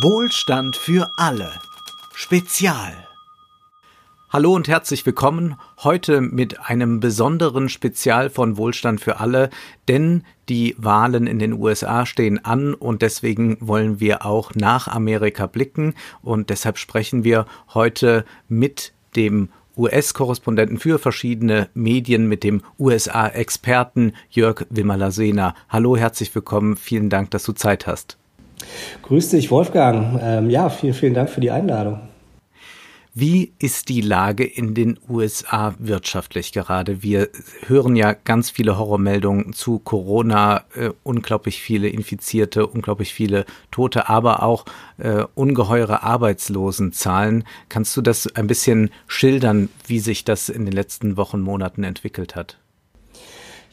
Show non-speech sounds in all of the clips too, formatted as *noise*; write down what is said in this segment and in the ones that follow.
Wohlstand für alle. Spezial. Hallo und herzlich willkommen. Heute mit einem besonderen Spezial von Wohlstand für alle, denn die Wahlen in den USA stehen an und deswegen wollen wir auch nach Amerika blicken und deshalb sprechen wir heute mit dem US-Korrespondenten für verschiedene Medien mit dem USA-Experten Jörg Wimmerler-Sehner. Hallo, herzlich willkommen. Vielen Dank, dass du Zeit hast. Grüß dich, Wolfgang. Ähm, ja, vielen, vielen Dank für die Einladung. Wie ist die Lage in den USA wirtschaftlich gerade? Wir hören ja ganz viele Horrormeldungen zu Corona, äh, unglaublich viele Infizierte, unglaublich viele Tote, aber auch äh, ungeheure Arbeitslosenzahlen. Kannst du das ein bisschen schildern, wie sich das in den letzten Wochen, Monaten entwickelt hat?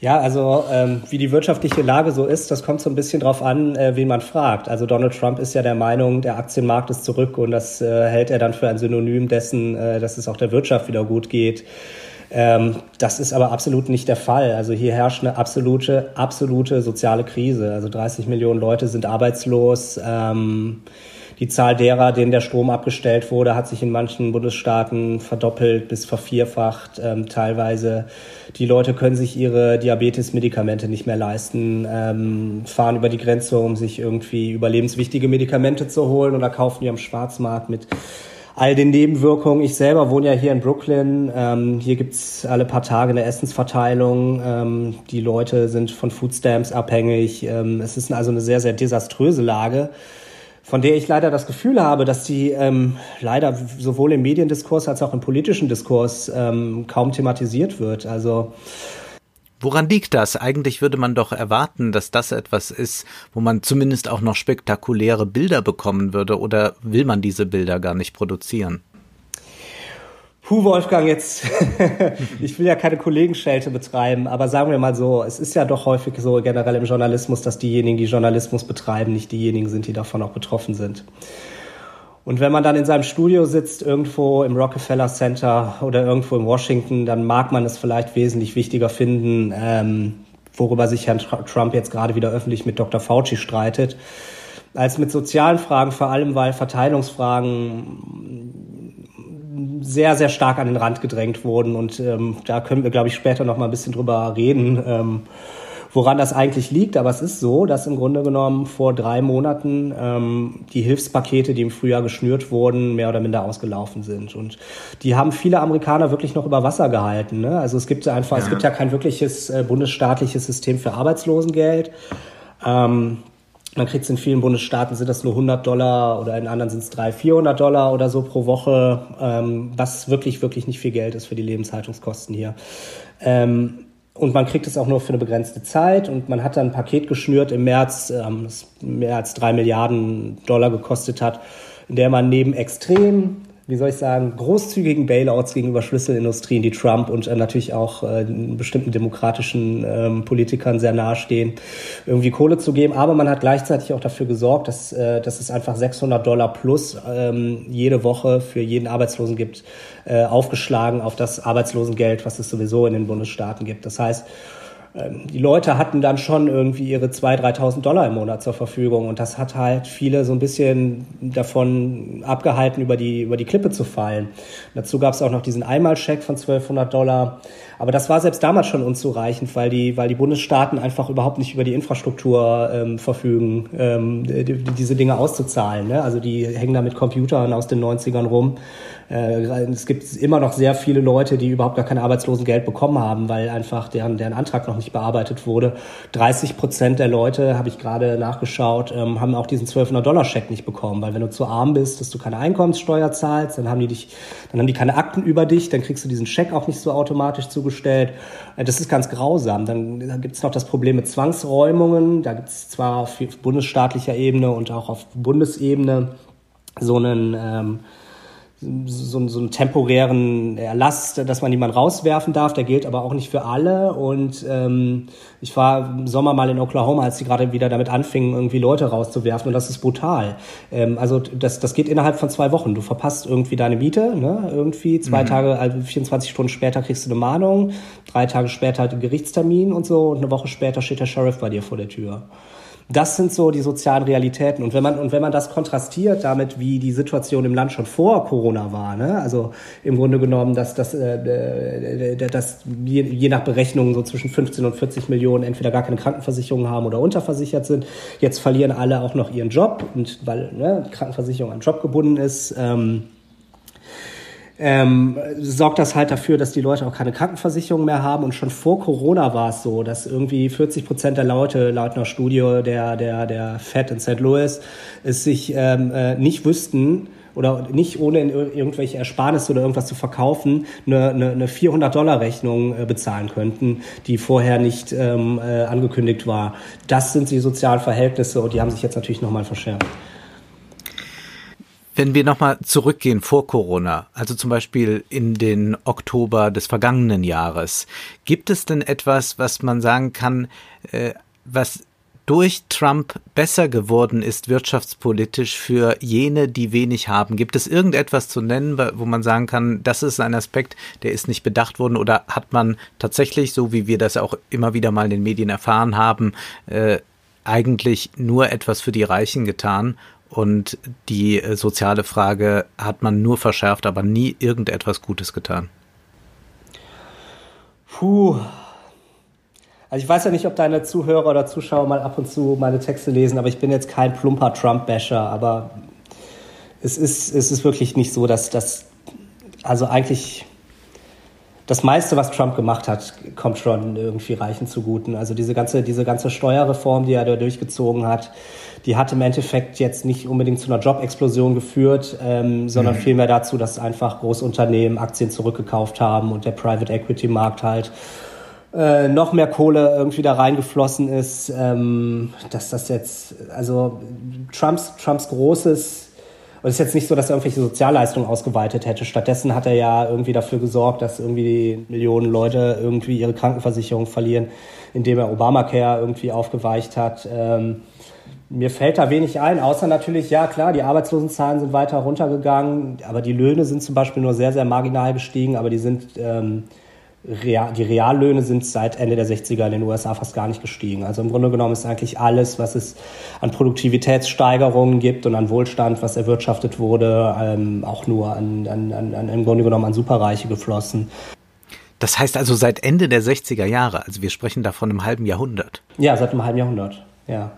Ja, also ähm, wie die wirtschaftliche Lage so ist, das kommt so ein bisschen drauf an, äh, wen man fragt. Also Donald Trump ist ja der Meinung, der Aktienmarkt ist zurück und das äh, hält er dann für ein Synonym dessen, äh, dass es auch der Wirtschaft wieder gut geht. Ähm, das ist aber absolut nicht der Fall. Also hier herrscht eine absolute, absolute soziale Krise. Also 30 Millionen Leute sind arbeitslos. Ähm, die Zahl derer, denen der Strom abgestellt wurde, hat sich in manchen Bundesstaaten verdoppelt bis vervierfacht. Ähm, teilweise die Leute können sich ihre Diabetes-Medikamente nicht mehr leisten, ähm, fahren über die Grenze, um sich irgendwie überlebenswichtige Medikamente zu holen oder kaufen die am Schwarzmarkt mit all den Nebenwirkungen. Ich selber wohne ja hier in Brooklyn. Ähm, hier gibt's alle paar Tage eine Essensverteilung. Ähm, die Leute sind von Foodstamps abhängig. Ähm, es ist also eine sehr, sehr desaströse Lage von der ich leider das Gefühl habe, dass die ähm, leider sowohl im Mediendiskurs als auch im politischen Diskurs ähm, kaum thematisiert wird. Also Woran liegt das? Eigentlich würde man doch erwarten, dass das etwas ist, wo man zumindest auch noch spektakuläre Bilder bekommen würde, oder will man diese Bilder gar nicht produzieren? Puh, Wolfgang, jetzt, *laughs* ich will ja keine Kollegenschelte betreiben, aber sagen wir mal so, es ist ja doch häufig so generell im Journalismus, dass diejenigen, die Journalismus betreiben, nicht diejenigen sind, die davon auch betroffen sind. Und wenn man dann in seinem Studio sitzt, irgendwo im Rockefeller Center oder irgendwo in Washington, dann mag man es vielleicht wesentlich wichtiger finden, ähm, worüber sich Herrn Trump jetzt gerade wieder öffentlich mit Dr. Fauci streitet, als mit sozialen Fragen, vor allem weil Verteilungsfragen sehr, sehr stark an den Rand gedrängt wurden. Und ähm, da können wir, glaube ich, später noch mal ein bisschen drüber reden, ähm, woran das eigentlich liegt. Aber es ist so, dass im Grunde genommen vor drei Monaten ähm, die Hilfspakete, die im Frühjahr geschnürt wurden, mehr oder minder ausgelaufen sind. Und die haben viele Amerikaner wirklich noch über Wasser gehalten. Ne? Also es gibt einfach, ja. es gibt ja kein wirkliches äh, bundesstaatliches System für Arbeitslosengeld. Ähm, man kriegt es in vielen Bundesstaaten, sind das nur 100 Dollar oder in anderen sind es 300, 400 Dollar oder so pro Woche, ähm, was wirklich, wirklich nicht viel Geld ist für die Lebenshaltungskosten hier. Ähm, und man kriegt es auch nur für eine begrenzte Zeit und man hat dann ein Paket geschnürt im März, ähm, das mehr als drei Milliarden Dollar gekostet hat, in der man neben extrem wie soll ich sagen, großzügigen Bailouts gegenüber Schlüsselindustrien, die Trump und äh, natürlich auch äh, bestimmten demokratischen ähm, Politikern sehr nahestehen, irgendwie Kohle zu geben. Aber man hat gleichzeitig auch dafür gesorgt, dass, äh, dass es einfach 600 Dollar plus ähm, jede Woche für jeden Arbeitslosen gibt, äh, aufgeschlagen auf das Arbeitslosengeld, was es sowieso in den Bundesstaaten gibt. Das heißt, die Leute hatten dann schon irgendwie ihre 2.000, 3.000 Dollar im Monat zur Verfügung und das hat halt viele so ein bisschen davon abgehalten, über die, über die Klippe zu fallen. Dazu gab es auch noch diesen Einmalscheck von 1.200 Dollar. Aber das war selbst damals schon unzureichend, weil die, weil die Bundesstaaten einfach überhaupt nicht über die Infrastruktur ähm, verfügen, ähm, die, diese Dinge auszuzahlen. Ne? Also die hängen da mit Computern aus den 90ern rum äh, es gibt immer noch sehr viele Leute, die überhaupt gar kein Arbeitslosengeld bekommen haben, weil einfach deren, deren Antrag noch nicht bearbeitet wurde. 30 Prozent der Leute, habe ich gerade nachgeschaut, ähm, haben auch diesen 1200-Dollar-Scheck nicht bekommen, weil wenn du zu arm bist, dass du keine Einkommenssteuer zahlst, dann haben die dich, dann haben die keine Akten über dich, dann kriegst du diesen Scheck auch nicht so automatisch zugestellt. Äh, das ist ganz grausam. Dann, gibt es noch das Problem mit Zwangsräumungen. Da gibt es zwar auf bundesstaatlicher Ebene und auch auf Bundesebene so einen ähm, so, so einen temporären Erlass, dass man jemanden rauswerfen darf. Der gilt aber auch nicht für alle. Und ähm, ich war im Sommer mal in Oklahoma, als sie gerade wieder damit anfingen, irgendwie Leute rauszuwerfen. Und das ist brutal. Ähm, also das, das geht innerhalb von zwei Wochen. Du verpasst irgendwie deine Miete. Ne? Irgendwie zwei mhm. Tage, also 24 Stunden später kriegst du eine Mahnung. Drei Tage später halt einen Gerichtstermin und so. Und eine Woche später steht der Sheriff bei dir vor der Tür. Das sind so die sozialen Realitäten. Und wenn man, und wenn man das kontrastiert damit, wie die Situation im Land schon vor Corona war, ne? also im Grunde genommen, dass, dass, äh, äh dass je, je nach Berechnung so zwischen 15 und 40 Millionen entweder gar keine Krankenversicherung haben oder unterversichert sind. Jetzt verlieren alle auch noch ihren Job und weil ne, Krankenversicherung an Job gebunden ist. Ähm, ähm, sorgt das halt dafür, dass die Leute auch keine Krankenversicherung mehr haben. Und schon vor Corona war es so, dass irgendwie 40 Prozent der Leute laut einer Studie der, der, der FED in St. Louis es sich ähm, äh, nicht wüssten, oder nicht ohne irgendwelche Ersparnisse oder irgendwas zu verkaufen, eine, eine, eine 400-Dollar-Rechnung äh, bezahlen könnten, die vorher nicht ähm, äh, angekündigt war. Das sind die sozialen Verhältnisse und die haben sich jetzt natürlich nochmal verschärft. Wenn wir nochmal zurückgehen vor Corona, also zum Beispiel in den Oktober des vergangenen Jahres, gibt es denn etwas, was man sagen kann, äh, was durch Trump besser geworden ist wirtschaftspolitisch für jene, die wenig haben? Gibt es irgendetwas zu nennen, wo man sagen kann, das ist ein Aspekt, der ist nicht bedacht worden oder hat man tatsächlich, so wie wir das auch immer wieder mal in den Medien erfahren haben, äh, eigentlich nur etwas für die Reichen getan und die äh, soziale Frage hat man nur verschärft, aber nie irgendetwas Gutes getan. Puh. Also ich weiß ja nicht, ob deine Zuhörer oder Zuschauer mal ab und zu meine Texte lesen, aber ich bin jetzt kein plumper Trump-Basher, aber es ist, es ist wirklich nicht so, dass das, also eigentlich das meiste, was Trump gemacht hat, kommt schon irgendwie Reichen zuguten. Also diese ganze, diese ganze Steuerreform, die er da durchgezogen hat, die hat im Endeffekt jetzt nicht unbedingt zu einer Jobexplosion geführt, ähm, sondern mhm. vielmehr dazu, dass einfach Großunternehmen Aktien zurückgekauft haben und der Private Equity Markt halt äh, noch mehr Kohle irgendwie da reingeflossen ist, ähm, dass das jetzt, also Trumps, Trumps großes und es ist jetzt nicht so, dass er irgendwelche Sozialleistungen ausgeweitet hätte. Stattdessen hat er ja irgendwie dafür gesorgt, dass irgendwie Millionen Leute irgendwie ihre Krankenversicherung verlieren, indem er Obamacare irgendwie aufgeweicht hat. Ähm, mir fällt da wenig ein, außer natürlich, ja klar, die Arbeitslosenzahlen sind weiter runtergegangen, aber die Löhne sind zum Beispiel nur sehr, sehr marginal gestiegen, aber die sind, ähm, real, die Reallöhne sind seit Ende der 60er in den USA fast gar nicht gestiegen. Also im Grunde genommen ist eigentlich alles, was es an Produktivitätssteigerungen gibt und an Wohlstand, was erwirtschaftet wurde, ähm, auch nur an, an, an, im Grunde genommen an Superreiche geflossen. Das heißt also seit Ende der 60er Jahre, also wir sprechen da von einem halben Jahrhundert. Ja, seit einem halben Jahrhundert, ja.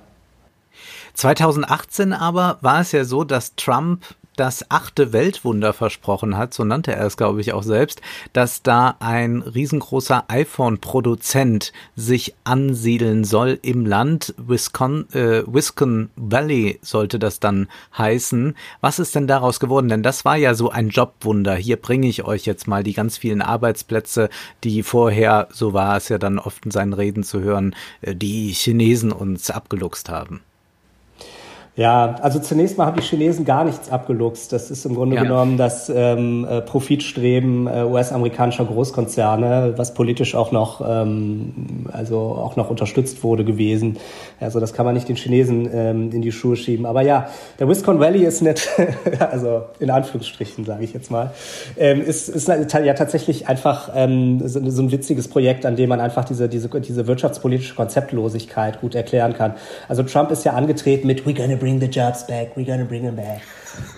2018 aber war es ja so, dass Trump das achte Weltwunder versprochen hat, so nannte er es, glaube ich, auch selbst, dass da ein riesengroßer iPhone-Produzent sich ansiedeln soll im Land. Wisconsin, äh, Wisconsin Valley sollte das dann heißen. Was ist denn daraus geworden? Denn das war ja so ein Jobwunder. Hier bringe ich euch jetzt mal die ganz vielen Arbeitsplätze, die vorher, so war es ja dann oft in seinen Reden zu hören, äh, die Chinesen uns abgeluchst haben. Ja, also zunächst mal haben die Chinesen gar nichts abgeluchst. Das ist im Grunde ja. genommen das ähm, äh, Profitstreben äh, US-amerikanischer Großkonzerne, was politisch auch noch, ähm, also auch noch unterstützt wurde gewesen. Also das kann man nicht den Chinesen ähm, in die Schuhe schieben. Aber ja, der Wisconsin Valley ist nicht, *laughs* also in Anführungsstrichen sage ich jetzt mal, ähm, ist, ist ja tatsächlich einfach ähm, so, so ein witziges Projekt, an dem man einfach diese, diese, diese wirtschaftspolitische Konzeptlosigkeit gut erklären kann. Also Trump ist ja angetreten mit We're gonna bring the jobs back, we're gonna bring them back.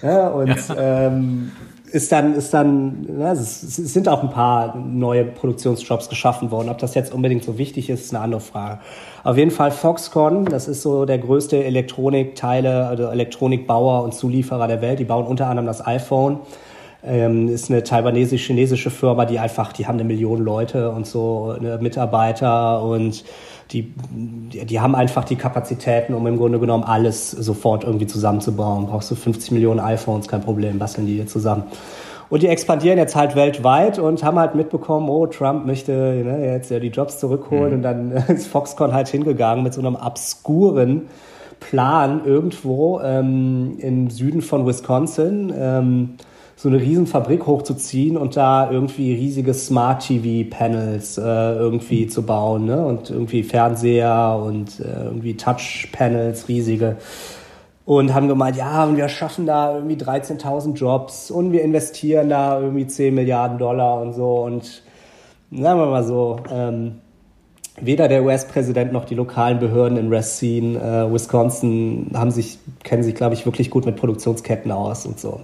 Ja, und. Ähm, ist dann, ist dann, ja, es, sind auch ein paar neue Produktionsjobs geschaffen worden. Ob das jetzt unbedingt so wichtig ist, ist eine andere Frage. Auf jeden Fall Foxconn, das ist so der größte Elektronikteile, also Elektronikbauer und Zulieferer der Welt. Die bauen unter anderem das iPhone. Ähm, ist eine taiwanesisch-chinesische Firma, die einfach, die haben eine Million Leute und so, eine Mitarbeiter und die, die haben einfach die Kapazitäten, um im Grunde genommen alles sofort irgendwie zusammenzubauen. Brauchst du 50 Millionen iPhones, kein Problem, basteln die dir zusammen. Und die expandieren jetzt halt weltweit und haben halt mitbekommen, oh, Trump möchte ne, jetzt ja die Jobs zurückholen. Mhm. Und dann *laughs* ist Foxconn halt hingegangen mit so einem obskuren Plan irgendwo ähm, im Süden von Wisconsin. Ähm, so eine Riesenfabrik hochzuziehen und da irgendwie riesige Smart-TV-Panels äh, irgendwie zu bauen ne? und irgendwie Fernseher und äh, irgendwie Touch-Panels, riesige. Und haben gemeint, ja, und wir schaffen da irgendwie 13.000 Jobs und wir investieren da irgendwie 10 Milliarden Dollar und so. Und sagen wir mal so, ähm, weder der US-Präsident noch die lokalen Behörden in Racine, äh, Wisconsin, haben sich, kennen sich, glaube ich, wirklich gut mit Produktionsketten aus und so.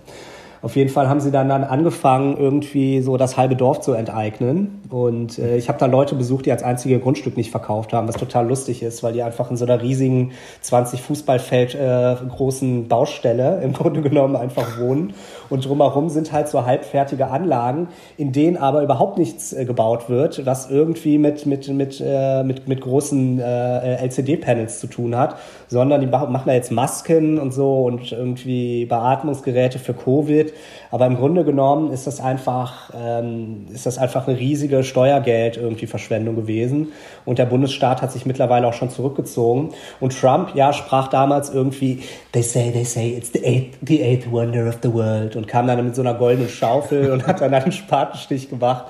Auf jeden Fall haben sie dann, dann angefangen, irgendwie so das halbe Dorf zu enteignen. Und äh, ich habe da Leute besucht, die als einzige Grundstück nicht verkauft haben, was total lustig ist, weil die einfach in so einer riesigen 20 Fußballfeld äh, großen Baustelle im Grunde genommen einfach wohnen. Und drumherum sind halt so halbfertige Anlagen, in denen aber überhaupt nichts äh, gebaut wird, was irgendwie mit, mit, mit, äh, mit, mit großen äh, LCD-Panels zu tun hat, sondern die machen da jetzt Masken und so und irgendwie Beatmungsgeräte für Covid aber im Grunde genommen ist das einfach, ähm, ist das einfach eine riesige Steuergeld irgendwie Verschwendung gewesen. Und der Bundesstaat hat sich mittlerweile auch schon zurückgezogen. Und Trump, ja, sprach damals irgendwie, they say, they say, it's the eighth, the eighth wonder of the world. Und kam dann mit so einer goldenen Schaufel und hat dann einen Spatenstich gemacht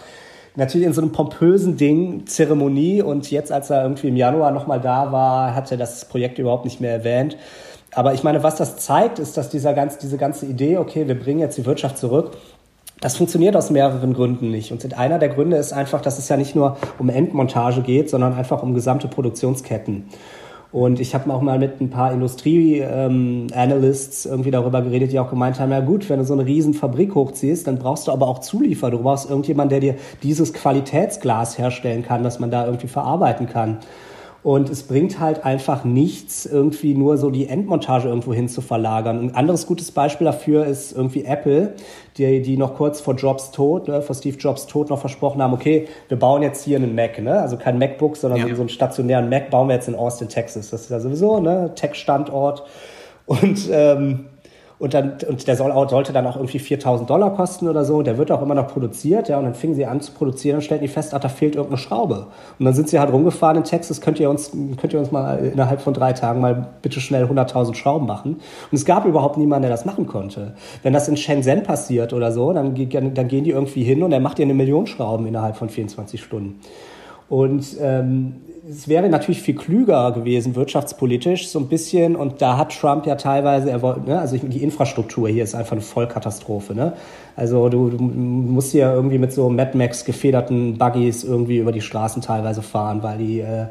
natürlich in so einem pompösen Ding, Zeremonie und jetzt, als er irgendwie im Januar nochmal da war, hat er das Projekt überhaupt nicht mehr erwähnt. Aber ich meine, was das zeigt, ist, dass dieser ganz, diese ganze Idee, okay, wir bringen jetzt die Wirtschaft zurück, das funktioniert aus mehreren Gründen nicht. Und einer der Gründe ist einfach, dass es ja nicht nur um Endmontage geht, sondern einfach um gesamte Produktionsketten. Und ich habe auch mal mit ein paar Industrie-Analysts ähm, irgendwie darüber geredet, die auch gemeint haben, ja gut, wenn du so eine riesen Fabrik hochziehst, dann brauchst du aber auch Zulieferer. Du brauchst irgendjemanden, der dir dieses Qualitätsglas herstellen kann, das man da irgendwie verarbeiten kann. Und es bringt halt einfach nichts, irgendwie nur so die Endmontage irgendwo hin zu verlagern. Ein anderes gutes Beispiel dafür ist irgendwie Apple, die, die noch kurz vor Jobs Tod, ne, vor Steve Jobs Tod noch versprochen haben, okay, wir bauen jetzt hier einen Mac, ne? also kein MacBook, sondern ja. so einen stationären Mac bauen wir jetzt in Austin, Texas. Das ist ja sowieso ne Tech-Standort. Und ähm, und dann und der soll, sollte dann auch irgendwie 4000 Dollar kosten oder so. Der wird auch immer noch produziert, ja. Und dann fingen sie an zu produzieren und stellten die fest, ach, da fehlt irgendeine Schraube. Und dann sind sie halt rumgefahren in Texas. Könnt ihr uns, könnt ihr uns mal innerhalb von drei Tagen mal bitte schnell 100.000 Schrauben machen? Und es gab überhaupt niemanden, der das machen konnte. Wenn das in Shenzhen passiert oder so, dann, dann gehen die irgendwie hin und er macht ihr eine Million Schrauben innerhalb von 24 Stunden. Und ähm, es wäre natürlich viel klüger gewesen, wirtschaftspolitisch so ein bisschen. Und da hat Trump ja teilweise, er wollte, ne, also die Infrastruktur hier ist einfach eine Vollkatastrophe. Ne? Also du, du musst ja irgendwie mit so Mad Max gefederten Buggies irgendwie über die Straßen teilweise fahren, weil die, äh,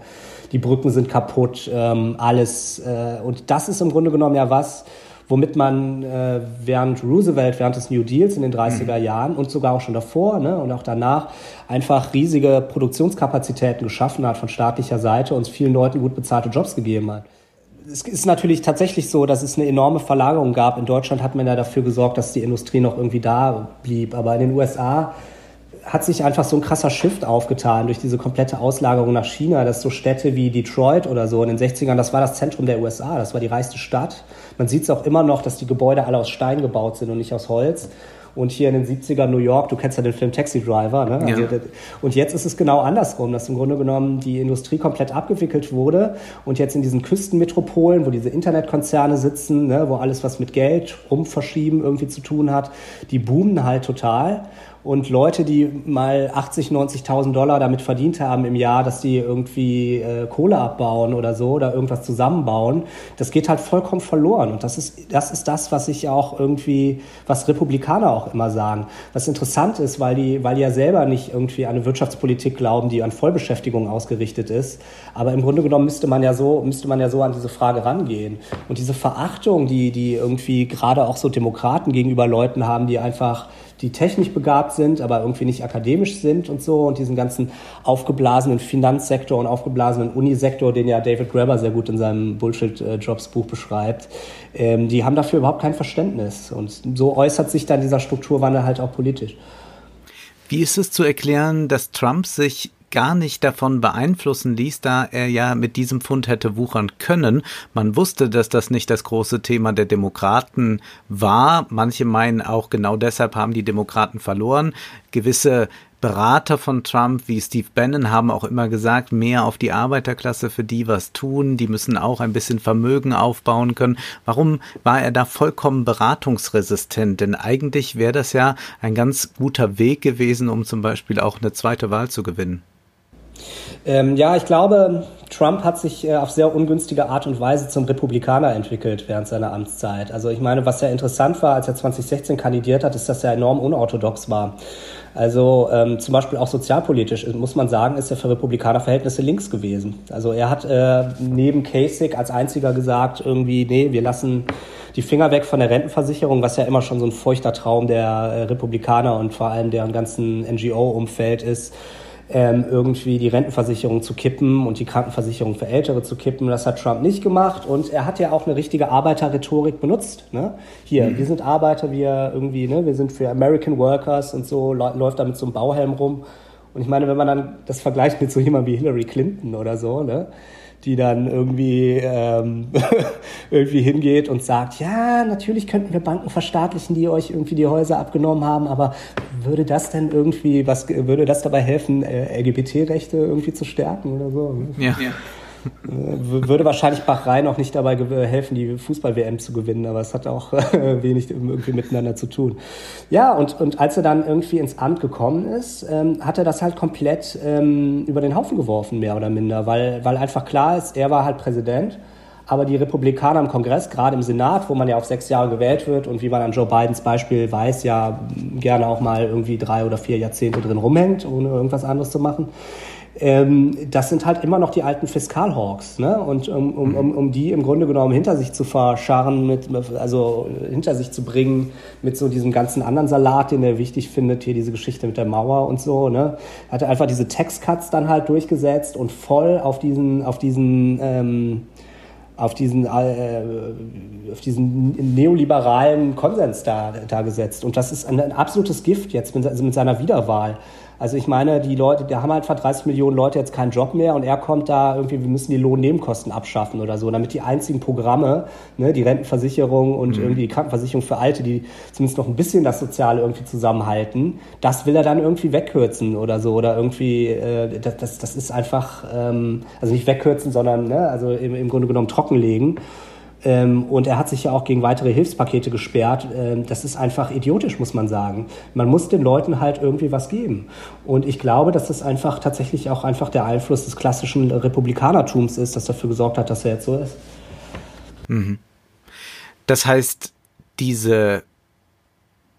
die Brücken sind kaputt, ähm, alles. Äh, und das ist im Grunde genommen ja was, womit man äh, während Roosevelt, während des New Deals in den 30er mhm. Jahren und sogar auch schon davor ne, und auch danach einfach riesige Produktionskapazitäten geschaffen hat von staatlicher Seite und vielen Leuten gut bezahlte Jobs gegeben hat. Es ist natürlich tatsächlich so, dass es eine enorme Verlagerung gab. In Deutschland hat man ja dafür gesorgt, dass die Industrie noch irgendwie da blieb. Aber in den USA hat sich einfach so ein krasser Shift aufgetan durch diese komplette Auslagerung nach China, dass so Städte wie Detroit oder so in den 60ern, das war das Zentrum der USA, das war die reichste Stadt. Man sieht es auch immer noch, dass die Gebäude alle aus Stein gebaut sind und nicht aus Holz. Und hier in den 70ern New York, du kennst ja den Film Taxi Driver, ne? Also, ja. Und jetzt ist es genau andersrum, dass im Grunde genommen die Industrie komplett abgewickelt wurde und jetzt in diesen Küstenmetropolen, wo diese Internetkonzerne sitzen, ne? wo alles was mit Geld rumverschieben irgendwie zu tun hat, die boomen halt total. Und Leute, die mal 80, 90.000 Dollar damit verdient haben im Jahr, dass die irgendwie äh, Kohle abbauen oder so oder irgendwas zusammenbauen, das geht halt vollkommen verloren. Und das ist, das ist das, was ich auch irgendwie, was Republikaner auch immer sagen. Was interessant ist, weil die, weil die ja selber nicht irgendwie an eine Wirtschaftspolitik glauben, die an Vollbeschäftigung ausgerichtet ist. Aber im Grunde genommen müsste man ja so, müsste man ja so an diese Frage rangehen. Und diese Verachtung, die, die irgendwie gerade auch so Demokraten gegenüber Leuten haben, die einfach die technisch begabt sind, aber irgendwie nicht akademisch sind und so und diesen ganzen aufgeblasenen Finanzsektor und aufgeblasenen Unisektor, den ja David Graeber sehr gut in seinem Bullshit-Jobs-Buch beschreibt, ähm, die haben dafür überhaupt kein Verständnis. Und so äußert sich dann dieser Strukturwandel halt auch politisch. Wie ist es zu erklären, dass Trump sich gar nicht davon beeinflussen ließ, da er ja mit diesem Fund hätte wuchern können. Man wusste, dass das nicht das große Thema der Demokraten war. Manche meinen auch genau deshalb haben die Demokraten verloren. Gewisse Berater von Trump wie Steve Bannon haben auch immer gesagt, mehr auf die Arbeiterklasse für die was tun, die müssen auch ein bisschen Vermögen aufbauen können. Warum war er da vollkommen beratungsresistent? Denn eigentlich wäre das ja ein ganz guter Weg gewesen, um zum Beispiel auch eine zweite Wahl zu gewinnen. Ähm, ja, ich glaube, Trump hat sich äh, auf sehr ungünstige Art und Weise zum Republikaner entwickelt während seiner Amtszeit. Also ich meine, was ja interessant war, als er 2016 kandidiert hat, ist, dass er enorm unorthodox war. Also ähm, zum Beispiel auch sozialpolitisch muss man sagen, ist er für Republikanerverhältnisse links gewesen. Also er hat äh, neben Kasich als einziger gesagt, irgendwie, nee, wir lassen die Finger weg von der Rentenversicherung, was ja immer schon so ein feuchter Traum der äh, Republikaner und vor allem deren ganzen NGO-Umfeld ist ähm, irgendwie die Rentenversicherung zu kippen und die Krankenversicherung für Ältere zu kippen. Das hat Trump nicht gemacht und er hat ja auch eine richtige Arbeiterrhetorik benutzt. Ne? Hier, mhm. wir sind Arbeiter, wir irgendwie, ne, wir sind für American Workers und so, läuft da mit so einem Bauhelm rum. Und ich meine, wenn man dann das vergleicht mit so jemandem wie Hillary Clinton oder so, ne? Die dann irgendwie, ähm, *laughs* irgendwie hingeht und sagt, ja, natürlich könnten wir Banken verstaatlichen, die euch irgendwie die Häuser abgenommen haben, aber würde das denn irgendwie, was würde das dabei helfen, äh, LGBT-Rechte irgendwie zu stärken oder so? Ja. ja. Äh, würde wahrscheinlich Bachrhein auch nicht dabei helfen, die Fußball-WM zu gewinnen, aber es hat auch *laughs* wenig irgendwie miteinander zu tun. Ja, und, und als er dann irgendwie ins Amt gekommen ist, ähm, hat er das halt komplett ähm, über den Haufen geworfen, mehr oder minder, weil, weil einfach klar ist, er war halt Präsident. Aber die Republikaner im Kongress, gerade im Senat, wo man ja auf sechs Jahre gewählt wird und wie man an Joe Bidens Beispiel weiß, ja gerne auch mal irgendwie drei oder vier Jahrzehnte drin rumhängt, ohne irgendwas anderes zu machen, ähm, das sind halt immer noch die alten Fiskalhawks. Ne? Und um, um, um, um die im Grunde genommen hinter sich zu verscharren, mit, also hinter sich zu bringen mit so diesem ganzen anderen Salat, den er wichtig findet, hier diese Geschichte mit der Mauer und so. Ne? Hat er einfach diese Tax-Cuts dann halt durchgesetzt und voll auf diesen, auf diesen ähm, auf diesen, äh, auf diesen neoliberalen Konsens da, da gesetzt. Und das ist ein, ein absolutes Gift jetzt mit, also mit seiner Wiederwahl. Also ich meine, die Leute, da haben einfach 30 Millionen Leute jetzt keinen Job mehr und er kommt da irgendwie, wir müssen die Lohnnebenkosten abschaffen oder so, damit die einzigen Programme, ne, die Rentenversicherung und mhm. irgendwie die Krankenversicherung für Alte, die zumindest noch ein bisschen das Soziale irgendwie zusammenhalten, das will er dann irgendwie wegkürzen oder so oder irgendwie, äh, das, das, das ist einfach, ähm, also nicht wegkürzen, sondern ne, also im, im Grunde genommen trockenlegen. Ähm, und er hat sich ja auch gegen weitere Hilfspakete gesperrt. Ähm, das ist einfach idiotisch, muss man sagen. Man muss den Leuten halt irgendwie was geben. Und ich glaube, dass das einfach tatsächlich auch einfach der Einfluss des klassischen Republikanertums ist, das dafür gesorgt hat, dass er jetzt so ist. Mhm. Das heißt, diese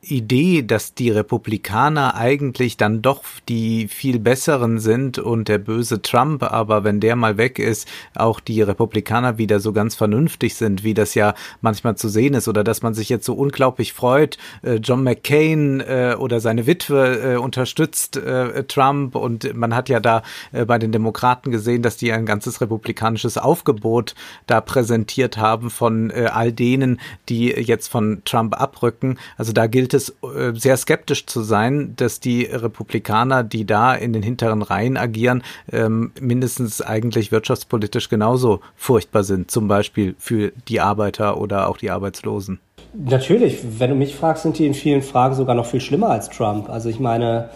Idee, dass die Republikaner eigentlich dann doch die viel besseren sind und der böse Trump, aber wenn der mal weg ist, auch die Republikaner wieder so ganz vernünftig sind, wie das ja manchmal zu sehen ist, oder dass man sich jetzt so unglaublich freut, äh, John McCain äh, oder seine Witwe äh, unterstützt Trump und man hat ja da bei den Demokraten gesehen, dass die ein ganzes republikanisches Aufgebot da präsentiert haben von all denen, die jetzt von Trump abrücken. Also da gilt gilt es äh, sehr skeptisch zu sein, dass die Republikaner, die da in den hinteren Reihen agieren, ähm, mindestens eigentlich wirtschaftspolitisch genauso furchtbar sind, zum Beispiel für die Arbeiter oder auch die Arbeitslosen. Natürlich, wenn du mich fragst, sind die in vielen Fragen sogar noch viel schlimmer als Trump. Also ich meine,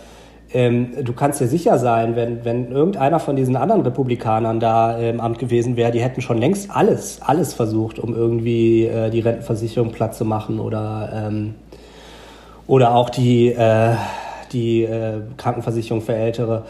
ähm, du kannst dir sicher sein, wenn, wenn irgendeiner von diesen anderen Republikanern da im Amt gewesen wäre, die hätten schon längst alles, alles versucht, um irgendwie äh, die Rentenversicherung platt zu machen oder ähm, oder auch die, äh, die äh, Krankenversicherung für Ältere.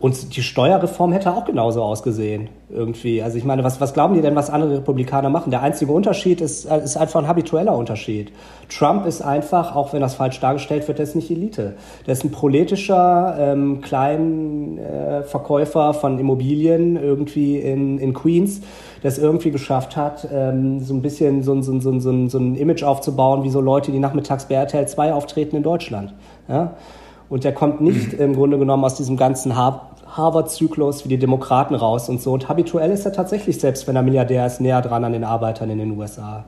Und die Steuerreform hätte auch genauso ausgesehen, irgendwie. Also ich meine, was, was glauben die denn, was andere Republikaner machen? Der einzige Unterschied ist, äh, ist einfach ein habitueller Unterschied. Trump ist einfach, auch wenn das falsch dargestellt wird, der ist nicht Elite. Der ist ein politischer, ähm, kleinen äh, von Immobilien irgendwie in, in Queens, der es irgendwie geschafft hat, ähm, so ein bisschen so, so, so, so, so ein Image aufzubauen, wie so Leute, die nachmittags bei RTL 2 auftreten in Deutschland. Ja? Und der kommt nicht *clears throat* im Grunde genommen aus diesem ganzen Harvard-Zyklus wie die Demokraten raus und so. Und habituell ist er tatsächlich, selbst wenn er Milliardär ist, näher dran an den Arbeitern in den USA.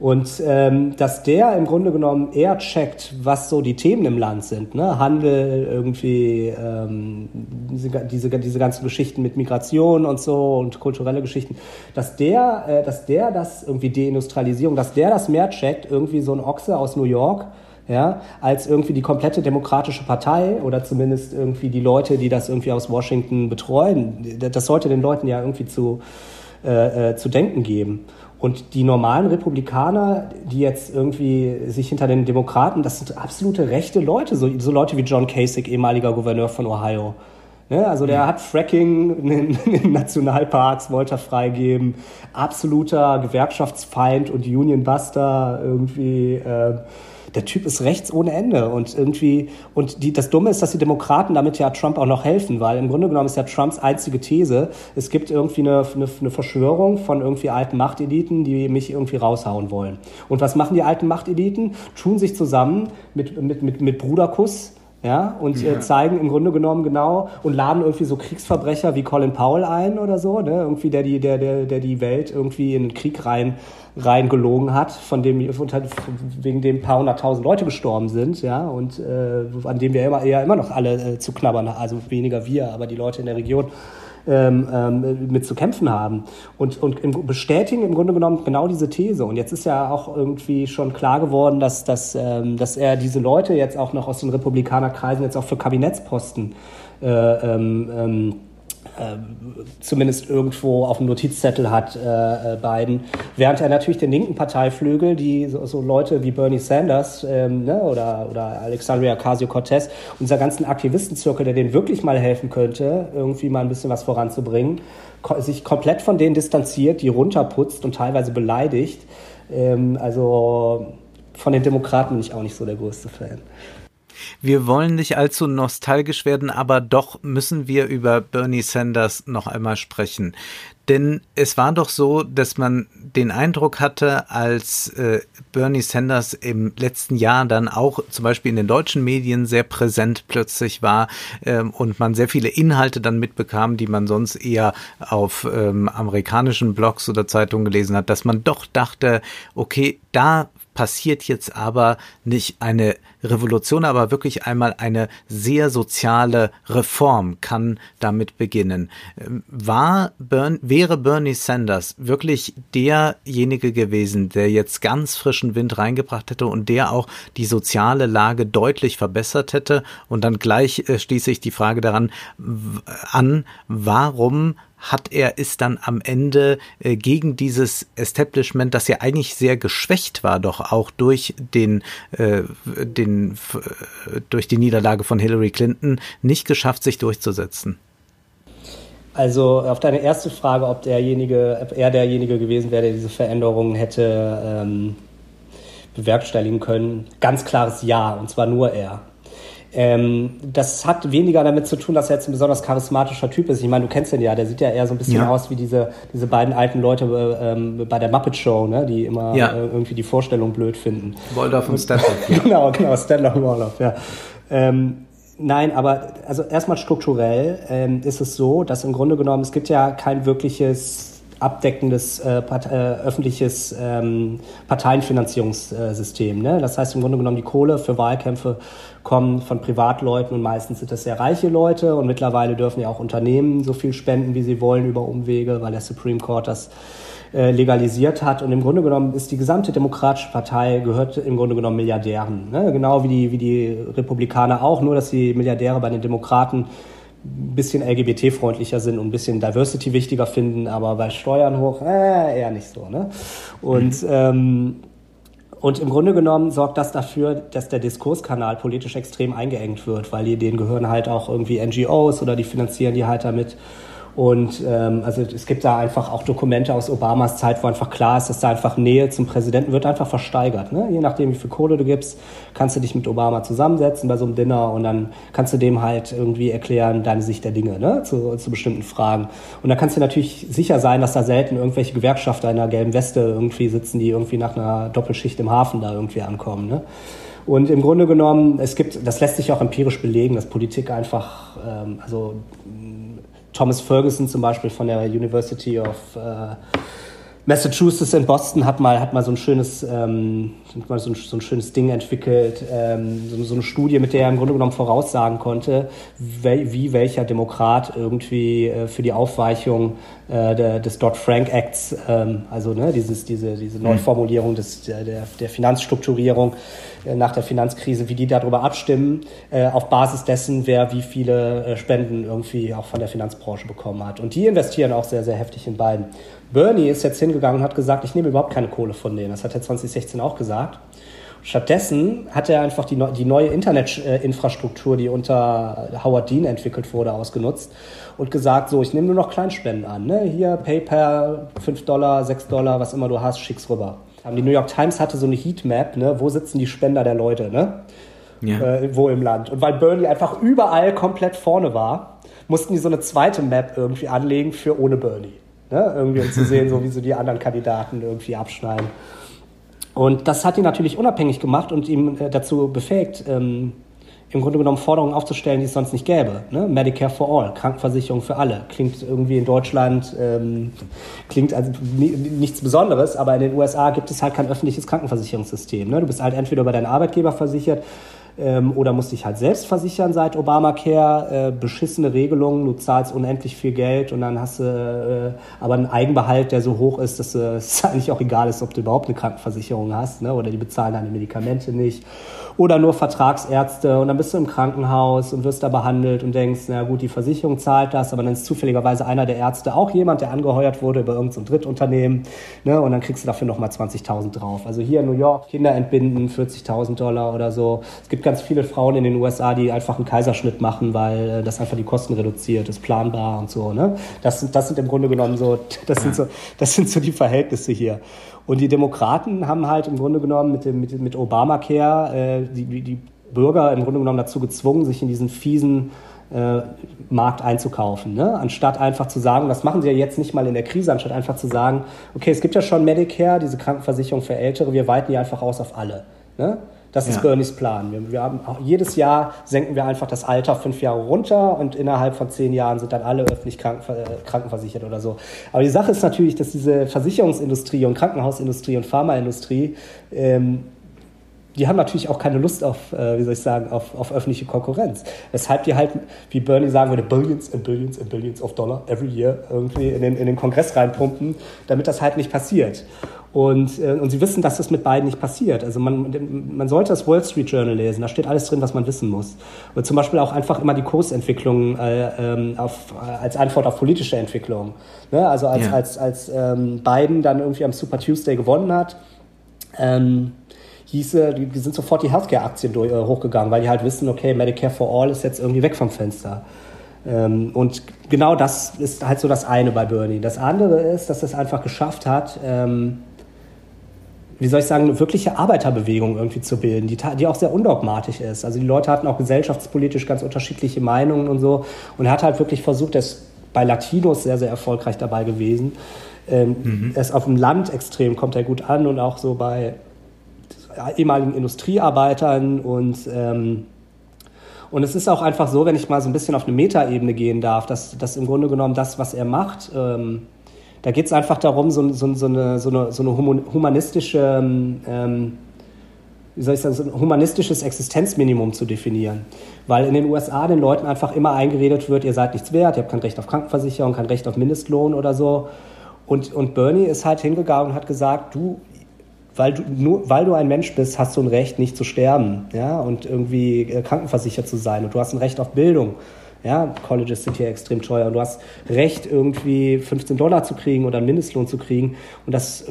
Und ähm, dass der im Grunde genommen eher checkt, was so die Themen im Land sind, ne? Handel, irgendwie ähm, diese, diese, diese ganzen Geschichten mit Migration und so und kulturelle Geschichten, dass der, äh, dass der das irgendwie Deindustrialisierung, dass der das mehr checkt, irgendwie so ein Ochse aus New York, ja, als irgendwie die komplette demokratische Partei oder zumindest irgendwie die Leute, die das irgendwie aus Washington betreuen. Das sollte den Leuten ja irgendwie zu, äh, äh, zu denken geben. Und die normalen Republikaner, die jetzt irgendwie sich hinter den Demokraten, das sind absolute rechte Leute, so, so Leute wie John Kasich, ehemaliger Gouverneur von Ohio. Ne? Also der hat Fracking in, in Nationalparks, wollte er freigeben. Absoluter Gewerkschaftsfeind und Unionbuster irgendwie. Äh, der Typ ist rechts ohne Ende und irgendwie und die, das Dumme ist, dass die Demokraten damit ja Trump auch noch helfen, weil im Grunde genommen ist ja Trumps einzige These, es gibt irgendwie eine, eine, eine Verschwörung von irgendwie alten Machteliten, die mich irgendwie raushauen wollen. Und was machen die alten Machteliten? Tun sich zusammen mit, mit, mit, mit Bruderkuss ja, und ja. Äh, zeigen im Grunde genommen genau und laden irgendwie so Kriegsverbrecher wie Colin Powell ein oder so, ne? irgendwie der die, der, der, der die Welt irgendwie in den Krieg rein, rein gelogen hat, von dem wegen dem ein paar hunderttausend Leute gestorben sind, ja, und äh, an dem wir immer, ja immer noch alle äh, zu knabbern, also weniger wir, aber die Leute in der Region ähm, ähm, mit zu kämpfen haben. Und, und im, bestätigen im Grunde genommen genau diese These. Und jetzt ist ja auch irgendwie schon klar geworden, dass, dass, ähm, dass er diese Leute jetzt auch noch aus den Republikanerkreisen jetzt auch für Kabinettsposten äh, ähm, ähm, äh, zumindest irgendwo auf dem Notizzettel hat, äh, äh, Biden. Während er natürlich den linken Parteiflügel, die so, so Leute wie Bernie Sanders ähm, ne, oder, oder Alexandria Ocasio-Cortez, unser ganzen Aktivistenzirkel, der denen wirklich mal helfen könnte, irgendwie mal ein bisschen was voranzubringen, ko sich komplett von denen distanziert, die runterputzt und teilweise beleidigt. Ähm, also von den Demokraten bin ich auch nicht so der größte Fan. Wir wollen nicht allzu nostalgisch werden, aber doch müssen wir über Bernie Sanders noch einmal sprechen. Denn es war doch so, dass man den Eindruck hatte, als äh, Bernie Sanders im letzten Jahr dann auch zum Beispiel in den deutschen Medien sehr präsent plötzlich war ähm, und man sehr viele Inhalte dann mitbekam, die man sonst eher auf ähm, amerikanischen Blogs oder Zeitungen gelesen hat, dass man doch dachte, okay, da passiert jetzt aber nicht eine Revolution, aber wirklich einmal eine sehr soziale Reform kann damit beginnen. Ähm, war Bern, wäre Bernie Sanders wirklich derjenige gewesen, der jetzt ganz frischen Wind reingebracht hätte und der auch die soziale Lage deutlich verbessert hätte? Und dann gleich äh, schließe ich die Frage daran an, warum hat er es dann am Ende äh, gegen dieses Establishment, das ja eigentlich sehr geschwächt war, doch auch durch den, äh, den äh, durch die Niederlage von Hillary Clinton nicht geschafft, sich durchzusetzen. Also auf deine erste Frage, ob derjenige, ob er derjenige gewesen wäre, der diese Veränderungen hätte ähm, bewerkstelligen können, ganz klares Ja, und zwar nur er. Ähm, das hat weniger damit zu tun, dass er jetzt ein besonders charismatischer Typ ist. Ich meine, du kennst ihn ja, der sieht ja eher so ein bisschen ja. aus wie diese, diese beiden alten Leute ähm, bei der Muppet Show, ne? die immer ja. äh, irgendwie die Vorstellung blöd finden. Waldorf und Stanley. *laughs* Ja. genau, genau, Stanley und Waldorf, ja. Ähm, Nein, aber also erstmal strukturell ähm, ist es so, dass im Grunde genommen es gibt ja kein wirkliches abdeckendes äh, Part, äh, öffentliches ähm, Parteienfinanzierungssystem. Ne? Das heißt im Grunde genommen die Kohle für Wahlkämpfe kommen von Privatleuten und meistens sind das sehr reiche Leute und mittlerweile dürfen ja auch Unternehmen so viel spenden, wie sie wollen über Umwege, weil der Supreme Court das äh, legalisiert hat. Und im Grunde genommen ist die gesamte Demokratische Partei gehört im Grunde genommen Milliardären. Ne? Genau wie die, wie die Republikaner auch, nur dass die Milliardäre bei den Demokraten ein bisschen LGBT-freundlicher sind und ein bisschen Diversity wichtiger finden, aber bei Steuern hoch, äh, eher nicht so. Ne? Und mhm. ähm, und im Grunde genommen sorgt das dafür, dass der Diskurskanal politisch extrem eingeengt wird, weil die, denen gehören halt auch irgendwie NGOs oder die finanzieren die halt damit. Und ähm, also es gibt da einfach auch Dokumente aus Obamas Zeit, wo einfach klar ist, dass da einfach Nähe zum Präsidenten wird einfach versteigert. Ne? Je nachdem, wie viel Kohle du gibst, kannst du dich mit Obama zusammensetzen bei so einem Dinner und dann kannst du dem halt irgendwie erklären, deine Sicht der Dinge ne? zu, zu bestimmten Fragen. Und da kannst du natürlich sicher sein, dass da selten irgendwelche Gewerkschafter in einer gelben Weste irgendwie sitzen, die irgendwie nach einer Doppelschicht im Hafen da irgendwie ankommen. Ne? Und im Grunde genommen, es gibt, das lässt sich auch empirisch belegen, dass Politik einfach, ähm, also Thomas Ferguson zum Beispiel von der University of äh, Massachusetts in Boston hat mal, hat mal so ein schönes, ähm, mal so ein, so ein schönes Ding entwickelt, ähm, so, so, eine Studie, mit der er im Grunde genommen voraussagen konnte, wie, wie welcher Demokrat irgendwie äh, für die Aufweichung äh, der, des Dodd-Frank-Acts, ähm, also ne, dieses, diese, diese Neuformulierung des, der, der Finanzstrukturierung äh, nach der Finanzkrise, wie die darüber abstimmen, äh, auf Basis dessen, wer wie viele äh, Spenden irgendwie auch von der Finanzbranche bekommen hat. Und die investieren auch sehr, sehr heftig in beiden. Bernie ist jetzt hingegangen und hat gesagt, ich nehme überhaupt keine Kohle von denen. Das hat er 2016 auch gesagt. Stattdessen hat er einfach die, die neue Internetinfrastruktur, die unter Howard Dean entwickelt wurde, ausgenutzt und gesagt, so, ich nehme nur noch Kleinspenden an. Ne? Hier PayPal, 5 Dollar, 6 Dollar, was immer du hast, schick's rüber. Die New York Times hatte so eine Heatmap, ne? wo sitzen die Spender der Leute, ne? Ja. Äh, wo im Land. Und weil Bernie einfach überall komplett vorne war, mussten die so eine zweite Map irgendwie anlegen für ohne Bernie. Ne? Irgendwie um zu sehen, so wie so die anderen Kandidaten irgendwie abschneiden. Und das hat ihn natürlich unabhängig gemacht und ihm äh, dazu befähigt, ähm, im Grunde genommen Forderungen aufzustellen, die es sonst nicht gäbe. Ne? Medicare for all, Krankenversicherung für alle. Klingt irgendwie in Deutschland, ähm, klingt also nichts Besonderes, aber in den USA gibt es halt kein öffentliches Krankenversicherungssystem. Ne? Du bist halt entweder über deinen Arbeitgeber versichert ähm, oder musst dich halt selbst versichern seit Obamacare. Äh, beschissene Regelungen, du zahlst unendlich viel Geld und dann hast du äh, aber einen Eigenbehalt, der so hoch ist, dass äh, *laughs* es eigentlich auch egal ist, ob du überhaupt eine Krankenversicherung hast ne? oder die bezahlen deine Medikamente nicht oder nur Vertragsärzte und dann bist du im Krankenhaus und wirst da behandelt und denkst, na gut, die Versicherung zahlt das, aber dann ist zufälligerweise einer der Ärzte auch jemand, der angeheuert wurde über irgendein Drittunternehmen ne? und dann kriegst du dafür nochmal 20.000 drauf. Also hier in New York Kinder entbinden, 40.000 Dollar oder so. Es gibt ganz viele Frauen in den USA, die einfach einen Kaiserschnitt machen, weil äh, das einfach die Kosten reduziert, ist planbar und so. Ne? Das, sind, das sind im Grunde genommen so, das sind so, das sind so die Verhältnisse hier. Und die Demokraten haben halt im Grunde genommen mit, dem, mit, mit Obamacare äh, die, die Bürger im Grunde genommen dazu gezwungen, sich in diesen fiesen äh, Markt einzukaufen. Ne? Anstatt einfach zu sagen, das machen sie ja jetzt nicht mal in der Krise, anstatt einfach zu sagen, okay, es gibt ja schon Medicare, diese Krankenversicherung für Ältere, wir weiten die einfach aus auf alle. Ne? Das ist ja. Bernies Plan. Wir, wir, haben, jedes Jahr senken wir einfach das Alter fünf Jahre runter und innerhalb von zehn Jahren sind dann alle öffentlich kranken, äh, krankenversichert oder so. Aber die Sache ist natürlich, dass diese Versicherungsindustrie und Krankenhausindustrie und Pharmaindustrie ähm, die haben natürlich auch keine Lust auf, äh, wie soll ich sagen, auf, auf öffentliche Konkurrenz. Weshalb die halt, wie Bernie sagen würde, Billions and Billions and Billions of Dollar every year irgendwie in den, in den Kongress reinpumpen, damit das halt nicht passiert. Und, äh, und sie wissen, dass das mit beiden nicht passiert. Also man, man sollte das Wall Street Journal lesen, da steht alles drin, was man wissen muss. Und zum Beispiel auch einfach immer die Kursentwicklung äh, ähm, auf, äh, als Antwort auf politische Entwicklungen. Ne? Also als, ja. als, als ähm, Biden dann irgendwie am Super Tuesday gewonnen hat, ähm, hieße, die, die sind sofort die Healthcare-Aktien äh, hochgegangen, weil die halt wissen, okay, Medicare for All ist jetzt irgendwie weg vom Fenster. Ähm, und genau das ist halt so das eine bei Bernie. Das andere ist, dass es einfach geschafft hat, ähm, wie soll ich sagen, eine wirkliche Arbeiterbewegung irgendwie zu bilden, die, die auch sehr undogmatisch ist. Also die Leute hatten auch gesellschaftspolitisch ganz unterschiedliche Meinungen und so. Und er hat halt wirklich versucht, er ist bei Latinos sehr, sehr erfolgreich dabei gewesen. Ähm, mhm. Er ist auf dem Land extrem, kommt er gut an und auch so bei ehemaligen Industriearbeitern und ähm, und es ist auch einfach so, wenn ich mal so ein bisschen auf eine Metaebene gehen darf, dass, dass im Grunde genommen das, was er macht, ähm, da geht es einfach darum, so, so, so, eine, so, eine, so eine humanistische, ähm, wie soll ich sagen, so ein humanistisches Existenzminimum zu definieren. Weil in den USA den Leuten einfach immer eingeredet wird, ihr seid nichts wert, ihr habt kein Recht auf Krankenversicherung, kein Recht auf Mindestlohn oder so. Und, und Bernie ist halt hingegangen und hat gesagt, du, weil du, nur weil du ein Mensch bist, hast du ein Recht, nicht zu sterben ja, und irgendwie äh, krankenversichert zu sein. Und du hast ein Recht auf Bildung. Ja, Colleges sind hier extrem teuer und du hast Recht, irgendwie 15 Dollar zu kriegen oder einen Mindestlohn zu kriegen. Und das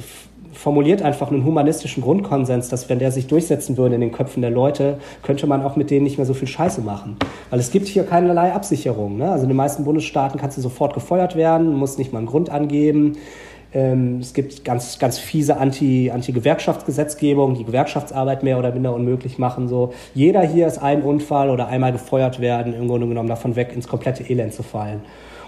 formuliert einfach einen humanistischen Grundkonsens, dass wenn der sich durchsetzen würde in den Köpfen der Leute, könnte man auch mit denen nicht mehr so viel Scheiße machen. Weil es gibt hier keinerlei Absicherung. Ne? Also in den meisten Bundesstaaten kannst du sofort gefeuert werden, musst nicht mal einen Grund angeben. Ähm, es gibt ganz, ganz fiese Anti, Anti-Gewerkschaftsgesetzgebung, die Gewerkschaftsarbeit mehr oder minder unmöglich machen. So. Jeder hier ist ein Unfall oder einmal gefeuert werden, im Grunde genommen davon weg, ins komplette Elend zu fallen.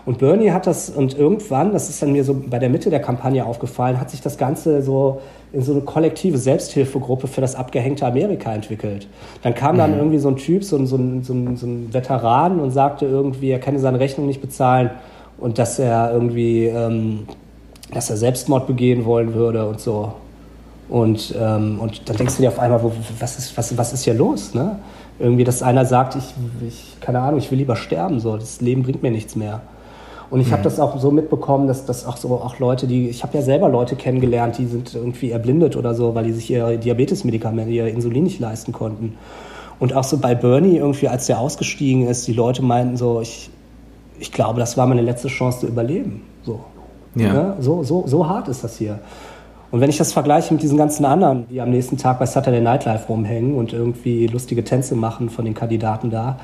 Und Bernie hat das, und irgendwann, das ist dann mir so bei der Mitte der Kampagne aufgefallen, hat sich das Ganze so in so eine kollektive Selbsthilfegruppe für das abgehängte Amerika entwickelt. Dann kam dann mhm. irgendwie so ein Typ, so ein, so, ein, so, ein, so ein Veteran und sagte irgendwie, er könne seine Rechnung nicht bezahlen und dass er irgendwie ähm, dass er Selbstmord begehen wollen würde und so. Und, ähm, und dann denkst du dir auf einmal, wo, was, ist, was, was ist hier los? Ne? Irgendwie, dass einer sagt, ich, ich, keine Ahnung, ich will lieber sterben, so, das Leben bringt mir nichts mehr. Und ich mhm. habe das auch so mitbekommen, dass das auch so auch Leute, die, ich habe ja selber Leute kennengelernt, die sind irgendwie erblindet oder so, weil die sich ihr Diabetesmedikamente, ihr Insulin nicht leisten konnten. Und auch so bei Bernie irgendwie, als der ausgestiegen ist, die Leute meinten so, ich, ich glaube, das war meine letzte Chance zu überleben. So. Ja. Ne? So, so, so hart ist das hier. Und wenn ich das vergleiche mit diesen ganzen anderen, die am nächsten Tag bei Saturday Night Live rumhängen und irgendwie lustige Tänze machen von den Kandidaten da,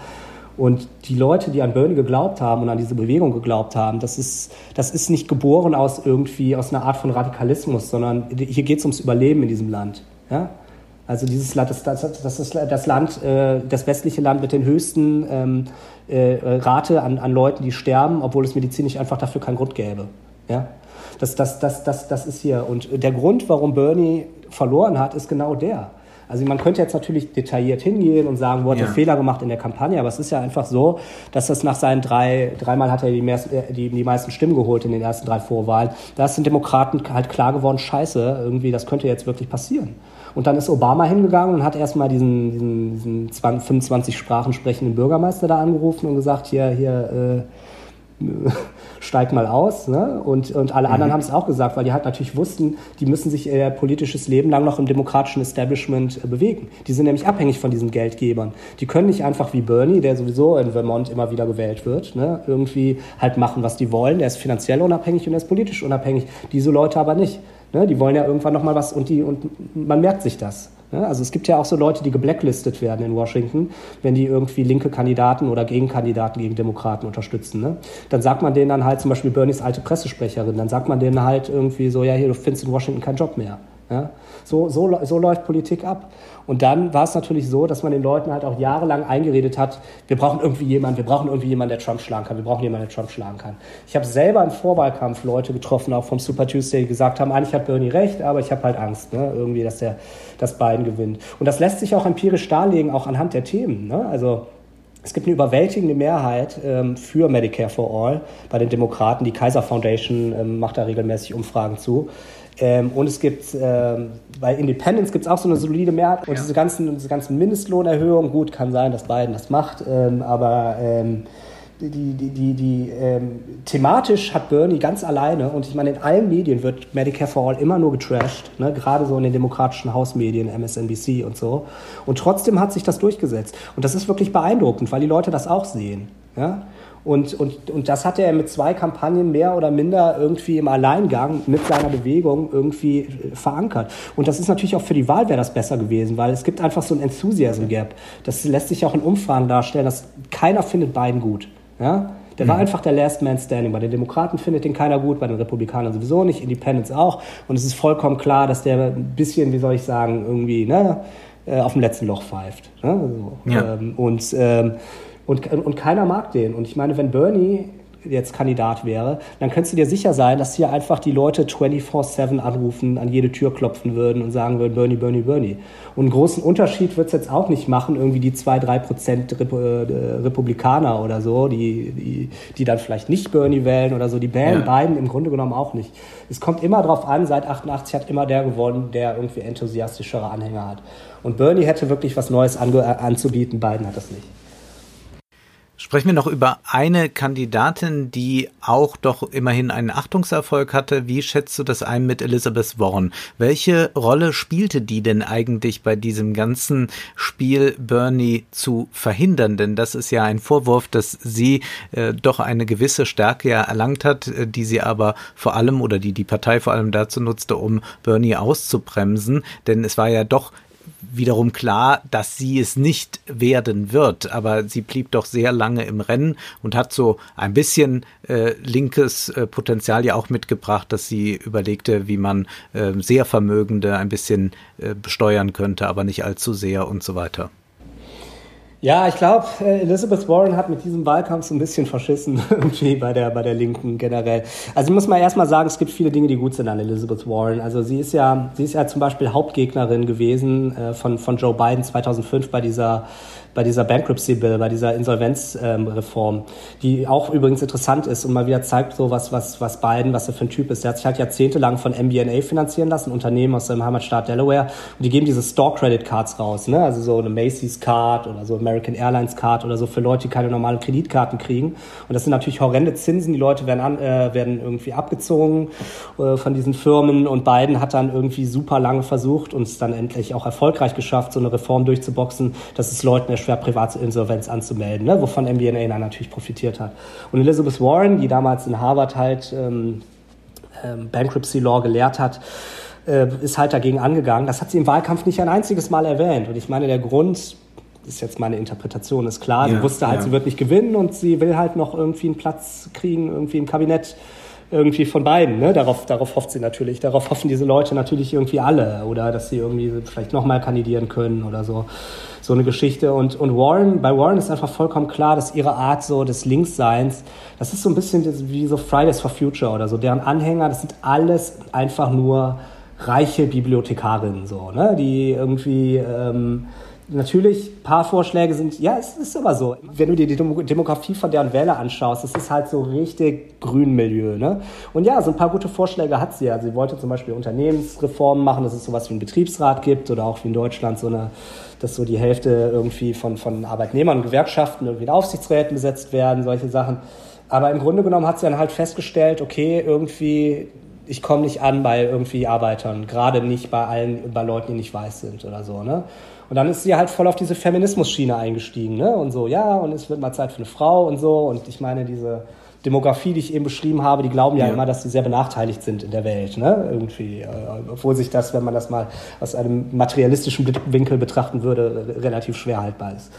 und die Leute, die an Bernie geglaubt haben und an diese Bewegung geglaubt haben, das ist, das ist nicht geboren aus irgendwie, aus einer Art von Radikalismus, sondern hier geht es ums Überleben in diesem Land. Ja? Also dieses Land, das, das, das ist das Land, äh, das westliche Land mit den höchsten ähm, äh, Rate an, an Leuten, die sterben, obwohl es medizinisch einfach dafür keinen Grund gäbe. Ja? Das, das, das, das, das ist hier. Und der Grund, warum Bernie verloren hat, ist genau der. Also man könnte jetzt natürlich detailliert hingehen und sagen, wo hat ja. er Fehler gemacht in der Kampagne, aber es ist ja einfach so, dass das nach seinen drei, dreimal hat er die, mehr, die, die meisten Stimmen geholt in den ersten drei Vorwahlen. Da ist den Demokraten halt klar geworden, scheiße, irgendwie, das könnte jetzt wirklich passieren. Und dann ist Obama hingegangen und hat erstmal diesen, diesen, diesen 25 Sprachen sprechenden Bürgermeister da angerufen und gesagt, hier, hier, äh, steig mal aus. Ne? Und, und alle anderen mhm. haben es auch gesagt, weil die halt natürlich wussten, die müssen sich ihr politisches Leben lang noch im demokratischen Establishment äh, bewegen. Die sind nämlich abhängig von diesen Geldgebern. Die können nicht einfach wie Bernie, der sowieso in Vermont immer wieder gewählt wird, ne? irgendwie halt machen, was die wollen. Der ist finanziell unabhängig und er ist politisch unabhängig. Diese Leute aber nicht. Ne? Die wollen ja irgendwann noch mal was und, die, und man merkt sich das. Ne? Also es gibt ja auch so Leute, die geblacklistet werden in Washington, wenn die irgendwie linke Kandidaten oder Gegenkandidaten gegen Demokraten unterstützen. Ne? Dann sagt man denen dann halt zum Beispiel Bernies alte Pressesprecherin, dann sagt man denen halt irgendwie so, ja hier, du findest in Washington keinen Job mehr. Ja? So, so, so läuft Politik ab. Und dann war es natürlich so, dass man den Leuten halt auch jahrelang eingeredet hat, wir brauchen irgendwie jemanden, wir brauchen irgendwie jemanden, der Trump schlagen kann, wir brauchen jemanden, der Trump schlagen kann. Ich habe selber im Vorwahlkampf Leute getroffen, auch vom Super Tuesday, die gesagt haben, eigentlich hat Bernie recht, aber ich habe halt Angst, ne? irgendwie, dass der dass Biden gewinnt. Und das lässt sich auch empirisch darlegen, auch anhand der Themen. Ne? Also es gibt eine überwältigende Mehrheit ähm, für Medicare for All bei den Demokraten. Die Kaiser Foundation ähm, macht da regelmäßig Umfragen zu. Ähm, und es gibt ähm, bei Independence gibt es auch so eine solide Mehrheit. Und ja. diese, ganzen, diese ganzen Mindestlohnerhöhungen, gut, kann sein, dass Biden das macht, ähm, aber ähm, die, die, die, die ähm, thematisch hat Bernie ganz alleine, und ich meine, in allen Medien wird Medicare for All immer nur getrashed, ne? gerade so in den demokratischen Hausmedien, MSNBC und so. Und trotzdem hat sich das durchgesetzt. Und das ist wirklich beeindruckend, weil die Leute das auch sehen. Ja? Und, und, und das hat er mit zwei Kampagnen mehr oder minder irgendwie im Alleingang mit seiner Bewegung irgendwie äh, verankert. Und das ist natürlich auch für die Wahl wäre das besser gewesen, weil es gibt einfach so ein Enthusiasm Gap. Das lässt sich auch in Umfragen darstellen, dass keiner findet beiden gut. Ja? Der mhm. war einfach der Last Man Standing. Bei den Demokraten findet den keiner gut, bei den Republikanern sowieso nicht, Independents auch. Und es ist vollkommen klar, dass der ein bisschen, wie soll ich sagen, irgendwie ne, äh, auf dem letzten Loch pfeift. Ne? So. Ja. Ähm, und ähm, und, und keiner mag den. Und ich meine, wenn Bernie jetzt Kandidat wäre, dann könntest du dir sicher sein, dass hier einfach die Leute 24-7 anrufen, an jede Tür klopfen würden und sagen würden, Bernie, Bernie, Bernie. Und einen großen Unterschied wird es jetzt auch nicht machen, irgendwie die 2-3 Prozent Rep äh, Republikaner oder so, die, die, die dann vielleicht nicht Bernie wählen oder so, die wählen ja. Biden im Grunde genommen auch nicht. Es kommt immer darauf an, seit 88 hat immer der gewonnen, der irgendwie enthusiastischere Anhänger hat. Und Bernie hätte wirklich was Neues anzubieten, Biden hat das nicht. Sprechen wir noch über eine Kandidatin, die auch doch immerhin einen Achtungserfolg hatte. Wie schätzt du das ein mit Elizabeth Warren? Welche Rolle spielte die denn eigentlich bei diesem ganzen Spiel Bernie zu verhindern? Denn das ist ja ein Vorwurf, dass sie äh, doch eine gewisse Stärke ja erlangt hat, äh, die sie aber vor allem oder die die Partei vor allem dazu nutzte, um Bernie auszubremsen. Denn es war ja doch wiederum klar, dass sie es nicht werden wird. Aber sie blieb doch sehr lange im Rennen und hat so ein bisschen äh, linkes äh, Potenzial ja auch mitgebracht, dass sie überlegte, wie man äh, sehr Vermögende ein bisschen äh, besteuern könnte, aber nicht allzu sehr und so weiter. Ja, ich glaube, äh, Elizabeth Warren hat mit diesem Wahlkampf so ein bisschen verschissen, *laughs* irgendwie bei der, bei der Linken generell. Also muss man erstmal sagen, es gibt viele Dinge, die gut sind an Elizabeth Warren. Also sie ist ja, sie ist ja zum Beispiel Hauptgegnerin gewesen äh, von, von Joe Biden 2005 bei dieser bei dieser Bankruptcy Bill, bei dieser Insolvenzreform, ähm, die auch übrigens interessant ist und mal wieder zeigt so was, was, was Biden, was er für ein Typ ist. Der hat sich halt jahrzehntelang von MBNA finanzieren lassen, Unternehmen aus seinem Heimatstaat Delaware, und die geben diese Store Credit Cards raus, ne? Also so eine Macy's Card oder so American Airlines Card oder so für Leute, die keine normalen Kreditkarten kriegen. Und das sind natürlich horrende Zinsen. Die Leute werden, an, äh, werden irgendwie abgezogen äh, von diesen Firmen und Biden hat dann irgendwie super lange versucht und es dann endlich auch erfolgreich geschafft, so eine Reform durchzuboxen, dass es Leuten schwer Privatinsolvenz anzumelden, ne? wovon MBNA dann natürlich profitiert hat. Und Elizabeth Warren, die damals in Harvard halt ähm, ähm, Bankruptcy Law gelehrt hat, äh, ist halt dagegen angegangen. Das hat sie im Wahlkampf nicht ein einziges Mal erwähnt. Und ich meine, der Grund ist jetzt meine Interpretation, ist klar. Ja, sie wusste halt, ja. sie wird nicht gewinnen und sie will halt noch irgendwie einen Platz kriegen, irgendwie im Kabinett irgendwie von beiden. Ne? Darauf, darauf hofft sie natürlich. Darauf hoffen diese Leute natürlich irgendwie alle. Oder dass sie irgendwie vielleicht nochmal kandidieren können oder so. So eine Geschichte. Und, und Warren, bei Warren ist einfach vollkommen klar, dass ihre Art so des Linksseins, das ist so ein bisschen wie so Fridays for Future oder so. Deren Anhänger, das sind alles einfach nur reiche Bibliothekarinnen, so, ne? die irgendwie ähm, Natürlich, ein paar Vorschläge sind, ja, es ist aber so. Wenn du dir die Demografie von deren Wähler anschaust, das ist halt so richtig Grünmilieu. Ne? Und ja, so ein paar gute Vorschläge hat sie ja. Sie wollte zum Beispiel Unternehmensreformen machen, dass es sowas wie einen Betriebsrat gibt oder auch wie in Deutschland so eine, dass so die Hälfte irgendwie von, von Arbeitnehmern und Gewerkschaften irgendwie in Aufsichtsräten besetzt werden, solche Sachen. Aber im Grunde genommen hat sie dann halt festgestellt, okay, irgendwie, ich komme nicht an bei irgendwie Arbeitern, gerade nicht bei allen, bei Leuten, die nicht weiß sind oder so. Ne? Und dann ist sie halt voll auf diese Feminismus-Schiene eingestiegen, ne? Und so, ja, und es wird mal Zeit für eine Frau und so. Und ich meine, diese Demografie, die ich eben beschrieben habe, die glauben ja, ja. immer, dass sie sehr benachteiligt sind in der Welt, ne? Irgendwie. Äh, obwohl sich das, wenn man das mal aus einem materialistischen Winkel betrachten würde, relativ schwer haltbar ist.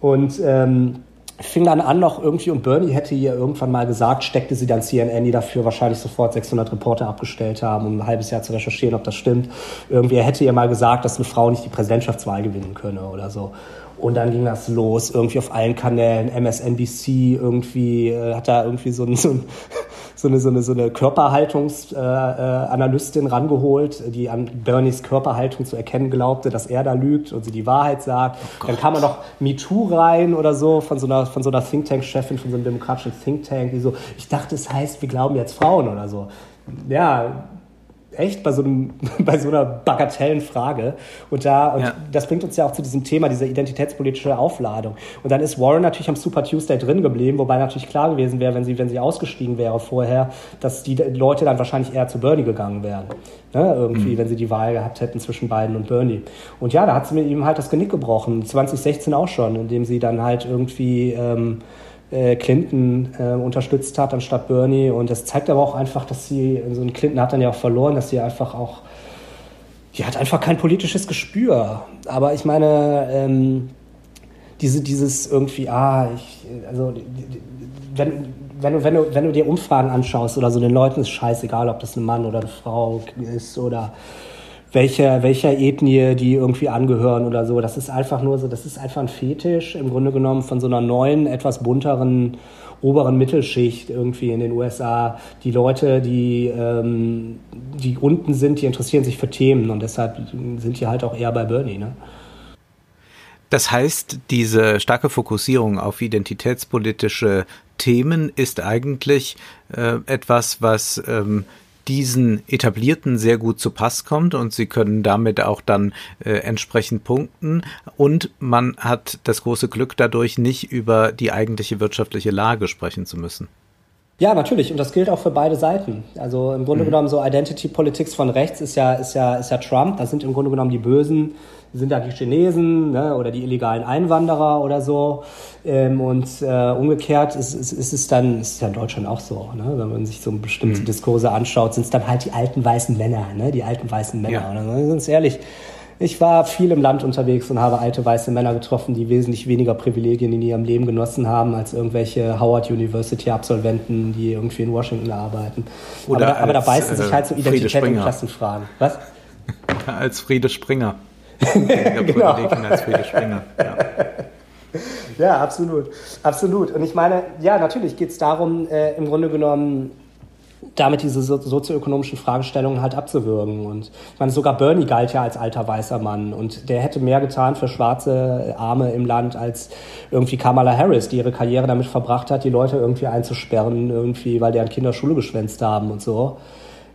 Und ähm, fing dann an noch irgendwie, und Bernie hätte ihr irgendwann mal gesagt, steckte sie dann CNN, die dafür wahrscheinlich sofort 600 Reporter abgestellt haben, um ein halbes Jahr zu recherchieren, ob das stimmt. Irgendwie, er hätte ihr mal gesagt, dass eine Frau nicht die Präsidentschaftswahl gewinnen könne oder so. Und dann ging das los, irgendwie auf allen Kanälen, MSNBC, irgendwie, äh, hat da irgendwie so ein, so ein *laughs* so eine, so eine, so eine Körperhaltungsanalystin äh, rangeholt, die an Bernies Körperhaltung zu erkennen glaubte, dass er da lügt und sie die Wahrheit sagt. Oh Dann kam man noch MeToo rein oder so von so einer, von so einer Think Tank-Chefin, von so einem demokratischen Think Tank, die so, ich dachte, es heißt, wir glauben jetzt Frauen oder so. Ja, echt bei so, einem, *laughs* bei so einer bagatellen Frage. Und da, und ja. das bringt uns ja auch zu diesem Thema, dieser identitätspolitische Aufladung. Und dann ist Warren natürlich am Super Tuesday drin geblieben, wobei natürlich klar gewesen wäre, wenn sie, wenn sie ausgestiegen wäre vorher, dass die Leute dann wahrscheinlich eher zu Bernie gegangen wären. Ne, irgendwie, mhm. wenn sie die Wahl gehabt hätten zwischen Biden und Bernie. Und ja, da hat sie mir eben halt das Genick gebrochen. 2016 auch schon, indem sie dann halt irgendwie ähm, äh, Clinton äh, unterstützt hat anstatt Bernie. Und das zeigt aber auch einfach, dass sie, so ein Clinton hat dann ja auch verloren, dass sie einfach auch, die hat einfach kein politisches Gespür. Aber ich meine, ähm, diese, dieses irgendwie, ah, ich, also, wenn, wenn du, wenn, du, wenn du dir Umfragen anschaust oder so, den Leuten ist scheißegal, ob das ein Mann oder eine Frau ist oder welcher, welcher Ethnie die irgendwie angehören oder so. Das ist einfach nur so, das ist einfach ein Fetisch im Grunde genommen von so einer neuen, etwas bunteren oberen Mittelschicht irgendwie in den USA. Die Leute, die, ähm, die unten sind, die interessieren sich für Themen und deshalb sind die halt auch eher bei Bernie. Ne? Das heißt, diese starke Fokussierung auf identitätspolitische Themen ist eigentlich äh, etwas, was ähm, diesen etablierten sehr gut zu Pass kommt und sie können damit auch dann äh, entsprechend punkten und man hat das große Glück dadurch nicht über die eigentliche wirtschaftliche Lage sprechen zu müssen. Ja, natürlich. Und das gilt auch für beide Seiten. Also im Grunde mhm. genommen so Identity Politics von rechts ist ja, ist ja, ist ja Trump. Das sind im Grunde genommen die Bösen, sind da die Chinesen ne, oder die illegalen Einwanderer oder so. Ähm, und äh, umgekehrt ist, ist, ist es dann, ist ja in Deutschland auch so, ne? wenn man sich so bestimmte mhm. Diskurse anschaut, sind es dann halt die alten weißen Männer, ne? die alten weißen Männer. Ja. Und ganz ehrlich, ich war viel im Land unterwegs und habe alte weiße Männer getroffen, die wesentlich weniger Privilegien in ihrem Leben genossen haben als irgendwelche Howard University Absolventen, die irgendwie in Washington arbeiten. Oder aber, aber da beißen sich halt so äh, Identität und Klassenfragen. Was? *laughs* als Friede Springer. Genau. als Friede Springer. Ja. ja, absolut. Absolut. Und ich meine, ja, natürlich geht es darum, äh, im Grunde genommen damit diese so sozioökonomischen Fragestellungen halt abzuwürgen. Und ich meine, sogar Bernie galt ja als alter weißer Mann und der hätte mehr getan für schwarze Arme im Land als irgendwie Kamala Harris, die ihre Karriere damit verbracht hat, die Leute irgendwie einzusperren, irgendwie, weil deren Kinder Schule geschwänzt haben und so.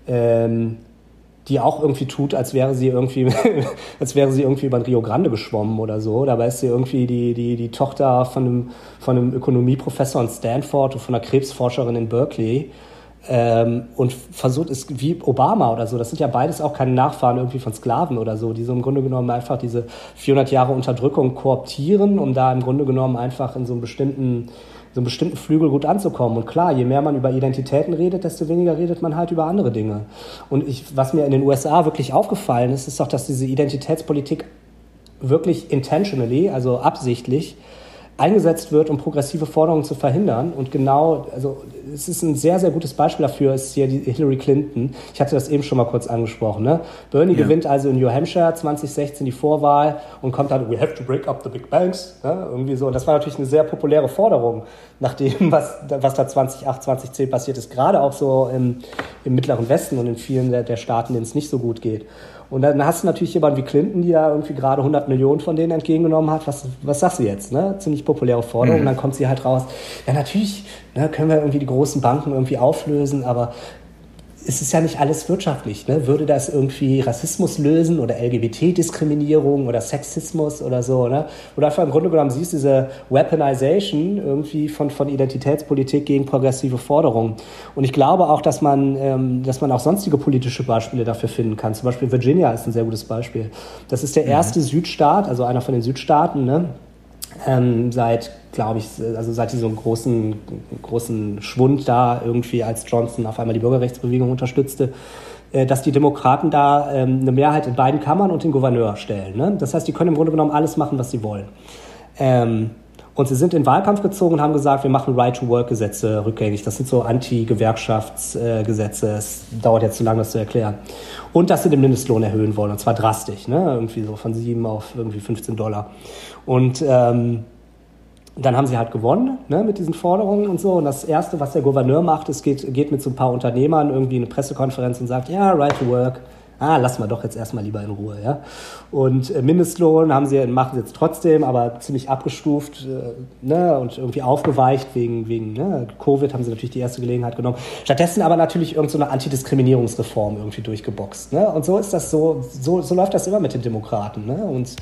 Ähm, die auch irgendwie tut, als wäre sie irgendwie, *laughs* als wäre sie irgendwie über den Rio Grande geschwommen oder so. Dabei ist sie irgendwie die, die, die Tochter von einem, von einem Ökonomieprofessor in Stanford und von einer Krebsforscherin in Berkeley ähm, und versucht es wie Obama oder so. Das sind ja beides auch keine Nachfahren irgendwie von Sklaven oder so, die so im Grunde genommen einfach diese 400 Jahre Unterdrückung kooptieren, um da im Grunde genommen einfach in so einem bestimmten so einen bestimmten Flügel gut anzukommen. Und klar, je mehr man über Identitäten redet, desto weniger redet man halt über andere Dinge. Und ich, was mir in den USA wirklich aufgefallen ist, ist doch, dass diese Identitätspolitik wirklich intentionally, also absichtlich, eingesetzt wird, um progressive Forderungen zu verhindern. Und genau, also es ist ein sehr, sehr gutes Beispiel dafür, ist hier die Hillary Clinton. Ich hatte das eben schon mal kurz angesprochen. Ne? Bernie ja. gewinnt also in New Hampshire 2016 die Vorwahl und kommt dann, we have to break up the big banks. Ne? Irgendwie so. Und das war natürlich eine sehr populäre Forderung, nach dem, was, was da 2008, 2010 passiert ist. Gerade auch so im, im Mittleren Westen und in vielen der, der Staaten, denen es nicht so gut geht. Und dann hast du natürlich jemanden wie Clinton, die da irgendwie gerade 100 Millionen von denen entgegengenommen hat. Was, was sagst du jetzt? Ne? Ziemlich populäre Forderung. Mhm. Und dann kommt sie halt raus. Ja, natürlich ne, können wir irgendwie die großen Banken irgendwie auflösen, aber es ist ja nicht alles wirtschaftlich. Ne? Würde das irgendwie Rassismus lösen oder LGBT-Diskriminierung oder Sexismus oder so? Ne? Oder einfach im Grunde genommen siehst du diese Weaponization irgendwie von, von Identitätspolitik gegen progressive Forderungen. Und ich glaube auch, dass man, ähm, dass man auch sonstige politische Beispiele dafür finden kann. Zum Beispiel Virginia ist ein sehr gutes Beispiel. Das ist der mhm. erste mhm. Südstaat, also einer von den Südstaaten, ne? Ähm, seit, glaube ich, also seit diesem großen, großen Schwund da irgendwie, als Johnson auf einmal die Bürgerrechtsbewegung unterstützte, äh, dass die Demokraten da ähm, eine Mehrheit in beiden Kammern und den Gouverneur stellen. Ne? Das heißt, die können im Grunde genommen alles machen, was sie wollen. Ähm, und sie sind in Wahlkampf gezogen und haben gesagt, wir machen Right-to-Work-Gesetze rückgängig. Das sind so Anti-Gewerkschaftsgesetze. Es dauert jetzt zu lange, das zu erklären. Und dass sie den Mindestlohn erhöhen wollen, und zwar drastisch, ne? irgendwie so von 7 auf irgendwie 15 Dollar. Und ähm, dann haben sie halt gewonnen ne, mit diesen Forderungen und so. Und das Erste, was der Gouverneur macht, ist, geht, geht mit so ein paar Unternehmern irgendwie in eine Pressekonferenz und sagt, ja, right to work. Ah, lassen wir doch jetzt erstmal lieber in Ruhe. Ja? Und äh, Mindestlohn haben sie, machen sie jetzt trotzdem, aber ziemlich abgestuft äh, ne, und irgendwie aufgeweicht wegen, wegen ne, Covid haben sie natürlich die erste Gelegenheit genommen. Stattdessen aber natürlich irgendeine so Antidiskriminierungsreform irgendwie durchgeboxt. Ne? Und so ist das so, so, so läuft das immer mit den Demokraten. Ne? Und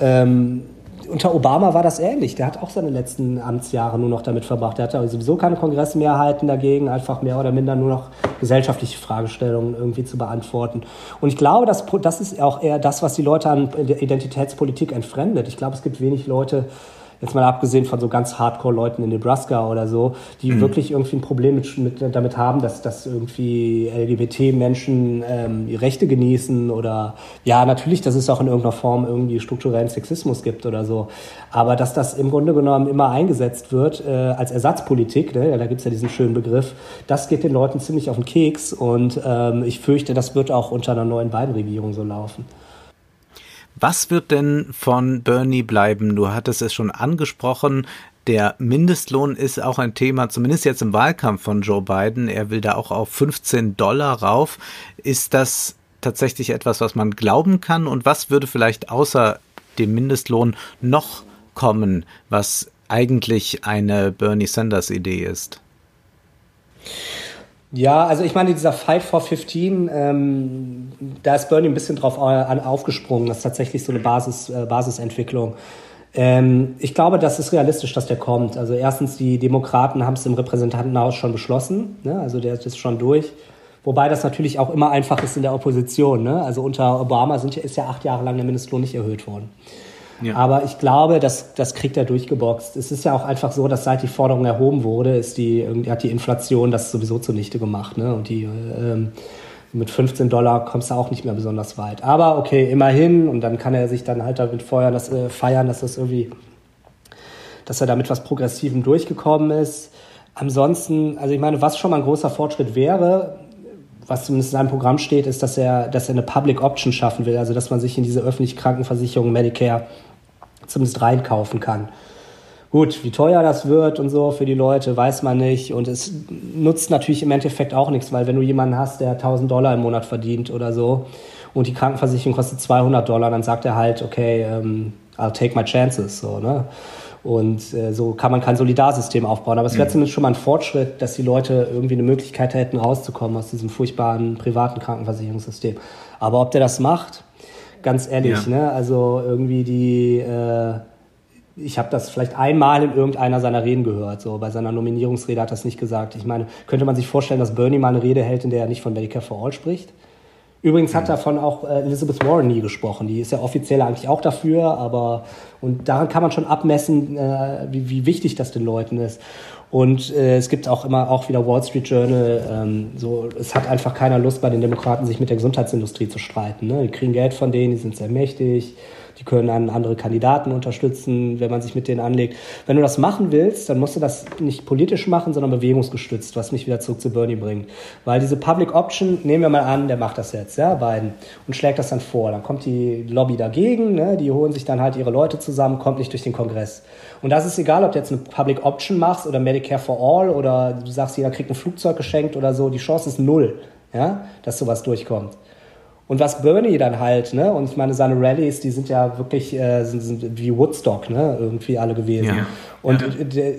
ähm, unter Obama war das ähnlich. Der hat auch seine letzten Amtsjahre nur noch damit verbracht. Der hatte sowieso keine Kongressmehrheiten dagegen, einfach mehr oder minder nur noch gesellschaftliche Fragestellungen irgendwie zu beantworten. Und ich glaube, das, das ist auch eher das, was die Leute an der Identitätspolitik entfremdet. Ich glaube, es gibt wenig Leute, jetzt mal abgesehen von so ganz Hardcore-Leuten in Nebraska oder so, die mhm. wirklich irgendwie ein Problem mit, mit, damit haben, dass, dass irgendwie LGBT-Menschen ähm, Rechte genießen oder ja, natürlich, dass es auch in irgendeiner Form irgendwie strukturellen Sexismus gibt oder so. Aber dass das im Grunde genommen immer eingesetzt wird äh, als Ersatzpolitik, ne? da gibt's ja diesen schönen Begriff, das geht den Leuten ziemlich auf den Keks und ähm, ich fürchte, das wird auch unter einer neuen Biden-Regierung so laufen. Was wird denn von Bernie bleiben? Du hattest es schon angesprochen. Der Mindestlohn ist auch ein Thema, zumindest jetzt im Wahlkampf von Joe Biden. Er will da auch auf 15 Dollar rauf. Ist das tatsächlich etwas, was man glauben kann? Und was würde vielleicht außer dem Mindestlohn noch kommen, was eigentlich eine Bernie Sanders Idee ist? Ja, also ich meine, dieser Fight for 15, ähm, da ist Bernie ein bisschen drauf äh, aufgesprungen. Das ist tatsächlich so eine Basis, äh, Basisentwicklung. Ähm, ich glaube, das ist realistisch, dass der kommt. Also erstens, die Demokraten haben es im Repräsentantenhaus schon beschlossen. Ne? Also der ist schon durch. Wobei das natürlich auch immer einfach ist in der Opposition. Ne? Also unter Obama sind, ist ja acht Jahre lang der Mindestlohn nicht erhöht worden. Ja. Aber ich glaube, das, das kriegt er durchgeboxt. Es ist ja auch einfach so, dass seit die Forderung erhoben wurde, ist die, hat die Inflation das sowieso zunichte gemacht. Ne? Und die ähm, mit 15 Dollar kommst du auch nicht mehr besonders weit. Aber okay, immerhin. Und dann kann er sich dann halt damit feuern, dass, äh, feiern, dass das irgendwie, dass er damit was Progressivem durchgekommen ist. Ansonsten, also ich meine, was schon mal ein großer Fortschritt wäre, was zumindest in seinem Programm steht, ist, dass er, dass er eine Public Option schaffen will, also dass man sich in diese öffentliche Krankenversicherung Medicare zumindest reinkaufen kann. Gut, wie teuer das wird und so für die Leute, weiß man nicht. Und es nutzt natürlich im Endeffekt auch nichts, weil wenn du jemanden hast, der 1000 Dollar im Monat verdient oder so und die Krankenversicherung kostet 200 Dollar, dann sagt er halt, okay, um, ähm, I'll take my chances, so, ne? Und äh, so kann man kein Solidarsystem aufbauen. Aber es wäre mhm. zumindest schon mal ein Fortschritt, dass die Leute irgendwie eine Möglichkeit hätten, rauszukommen aus diesem furchtbaren privaten Krankenversicherungssystem. Aber ob der das macht, ganz ehrlich, ja. ne? Also irgendwie die, äh, ich habe das vielleicht einmal in irgendeiner seiner Reden gehört. So bei seiner Nominierungsrede hat er das nicht gesagt. Ich meine, könnte man sich vorstellen, dass Bernie mal eine Rede hält, in der er nicht von Medicare for All spricht? Übrigens hat mhm. davon auch äh, Elizabeth Warren nie gesprochen. Die ist ja offiziell eigentlich auch dafür, aber und daran kann man schon abmessen, äh, wie, wie wichtig das den Leuten ist. Und äh, es gibt auch immer auch wieder Wall Street Journal. Ähm, so, es hat einfach keiner Lust bei den Demokraten, sich mit der Gesundheitsindustrie zu streiten. Ne? Die kriegen Geld von denen, die sind sehr mächtig. Die können dann andere Kandidaten unterstützen, wenn man sich mit denen anlegt. Wenn du das machen willst, dann musst du das nicht politisch machen, sondern bewegungsgestützt, was mich wieder zurück zu Bernie bringt. Weil diese Public Option, nehmen wir mal an, der macht das jetzt, ja, Biden, und schlägt das dann vor. Dann kommt die Lobby dagegen, ne, die holen sich dann halt ihre Leute zusammen, kommt nicht durch den Kongress. Und das ist egal, ob du jetzt eine Public Option machst oder Medicare for All oder du sagst, jeder kriegt ein Flugzeug geschenkt oder so, die Chance ist null, ja, dass sowas durchkommt. Und was Bernie dann halt, ne, und ich meine, seine Rallyes, die sind ja wirklich äh, sind, sind wie Woodstock, ne, irgendwie alle gewesen. Ja. Und ja. Der,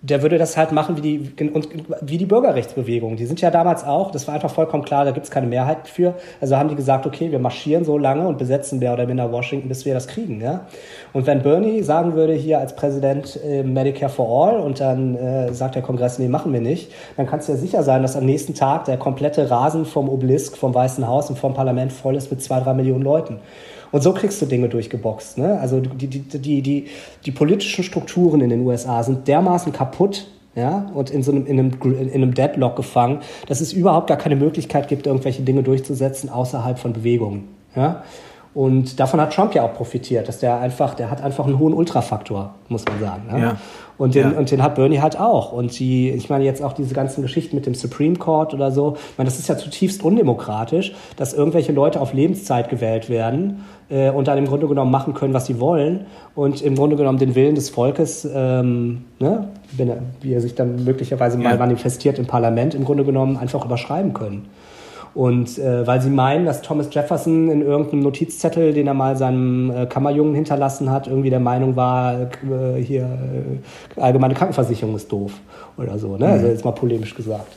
der, würde das halt machen wie die, und, wie die Bürgerrechtsbewegung. Die sind ja damals auch, das war einfach vollkommen klar, da gibt es keine Mehrheit für. Also haben die gesagt, okay, wir marschieren so lange und besetzen mehr oder minder Washington, bis wir das kriegen. Ja? Und wenn Bernie sagen würde, hier als Präsident äh, Medicare for All und dann äh, sagt der Kongress, nee, machen wir nicht, dann kannst du ja sicher sein, dass am nächsten Tag der komplette Rasen vom Obelisk, vom Weißen Haus und vom Parlament voll ist mit zwei, drei Millionen Leuten. Und so kriegst du Dinge durchgeboxt. Ne? Also die, die, die, die, die politischen Strukturen in den USA sind dermaßen kaputt, ja, und in so einem, in einem, in einem Deadlock gefangen, dass es überhaupt gar keine Möglichkeit gibt, irgendwelche Dinge durchzusetzen außerhalb von Bewegungen. Ja? Und davon hat Trump ja auch profitiert, dass der einfach, der hat einfach einen hohen Ultrafaktor, muss man sagen. Ne? Ja. Und den, ja. und den hat Bernie halt auch. Und die, ich meine jetzt auch diese ganzen Geschichten mit dem Supreme Court oder so, ich meine, das ist ja zutiefst undemokratisch, dass irgendwelche Leute auf Lebenszeit gewählt werden äh, und dann im Grunde genommen machen können, was sie wollen und im Grunde genommen den Willen des Volkes, ähm, ne, wenn er, wie er sich dann möglicherweise ja. mal manifestiert im Parlament, im Grunde genommen einfach überschreiben können. Und äh, weil sie meinen, dass Thomas Jefferson in irgendeinem Notizzettel, den er mal seinem äh, Kammerjungen hinterlassen hat, irgendwie der Meinung war, äh, hier äh, allgemeine Krankenversicherung ist doof oder so, ne? Also mhm. Also jetzt mal polemisch gesagt.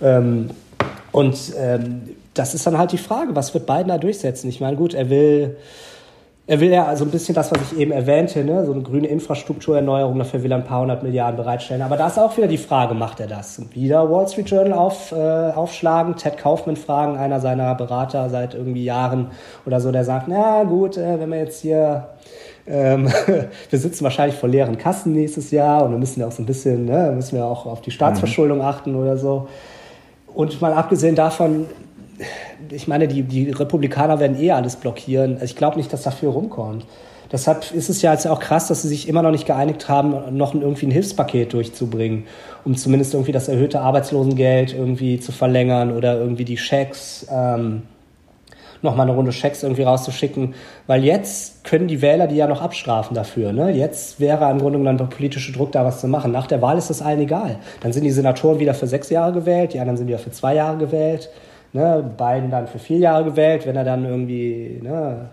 Ähm, und ähm, das ist dann halt die Frage, was wird Biden da durchsetzen? Ich meine, gut, er will er will ja so ein bisschen das, was ich eben erwähnte, ne? so eine grüne Infrastrukturerneuerung, dafür will er ein paar hundert Milliarden bereitstellen. Aber da ist auch wieder die Frage, macht er das? Wieder Wall Street Journal auf, äh, aufschlagen, Ted Kaufman fragen, einer seiner Berater seit irgendwie Jahren oder so, der sagt, na gut, äh, wenn wir jetzt hier ähm, *laughs* wir sitzen wahrscheinlich vor leeren Kassen nächstes Jahr und wir müssen ja auch so ein bisschen, ne, müssen wir auch auf die Staatsverschuldung mhm. achten oder so. Und mal abgesehen davon, ich meine, die, die Republikaner werden eh alles blockieren. Ich glaube nicht, dass dafür rumkommt. Deshalb ist es ja jetzt auch krass, dass sie sich immer noch nicht geeinigt haben, noch irgendwie ein Hilfspaket durchzubringen, um zumindest irgendwie das erhöhte Arbeitslosengeld irgendwie zu verlängern oder irgendwie die Schecks, ähm, noch mal eine Runde Schecks irgendwie rauszuschicken, weil jetzt können die Wähler die ja noch abstrafen dafür. Ne? Jetzt wäre im Grunde genommen der politische Druck da, was zu machen. Nach der Wahl ist das allen egal. Dann sind die Senatoren wieder für sechs Jahre gewählt, die anderen sind wieder für zwei Jahre gewählt ne, Biden dann für vier Jahre gewählt, wenn er dann irgendwie, ne,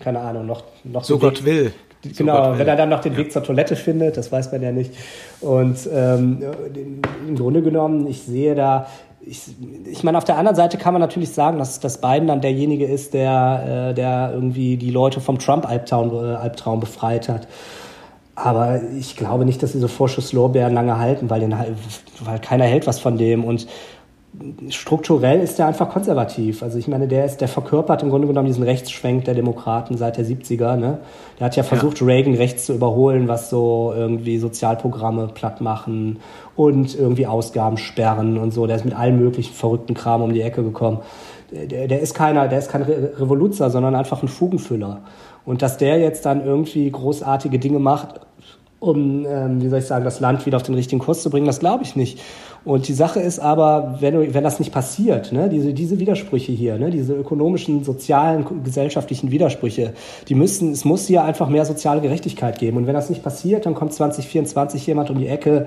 keine Ahnung, noch, noch so Gott Weg, will. Genau, so Gott wenn er dann noch den ja. Weg zur Toilette findet, das weiß man ja nicht. Und ähm, im Grunde genommen, ich sehe da, ich, ich meine, auf der anderen Seite kann man natürlich sagen, dass, dass Biden dann derjenige ist, der, äh, der irgendwie die Leute vom Trump-Albtraum äh, Albtraum befreit hat. Aber ich glaube nicht, dass diese Vorschusslorbeeren lange halten, weil, den, weil keiner hält was von dem. Und strukturell ist er einfach konservativ. Also ich meine, der ist, der verkörpert im Grunde genommen diesen Rechtsschwenk der Demokraten seit der 70er. Ne? Der hat ja versucht, ja. Reagan rechts zu überholen, was so irgendwie Sozialprogramme platt machen und irgendwie Ausgaben sperren und so. Der ist mit allen möglichen verrückten Kram um die Ecke gekommen. Der, der ist keiner, der ist kein Revoluzer, sondern einfach ein Fugenfüller. Und dass der jetzt dann irgendwie großartige Dinge macht, um, ähm, wie soll ich sagen, das Land wieder auf den richtigen Kurs zu bringen, das glaube ich nicht. Und die Sache ist aber, wenn, wenn das nicht passiert, ne, diese, diese Widersprüche hier, ne, diese ökonomischen, sozialen, gesellschaftlichen Widersprüche, die müssen, es muss hier einfach mehr soziale Gerechtigkeit geben. Und wenn das nicht passiert, dann kommt 2024 jemand um die Ecke,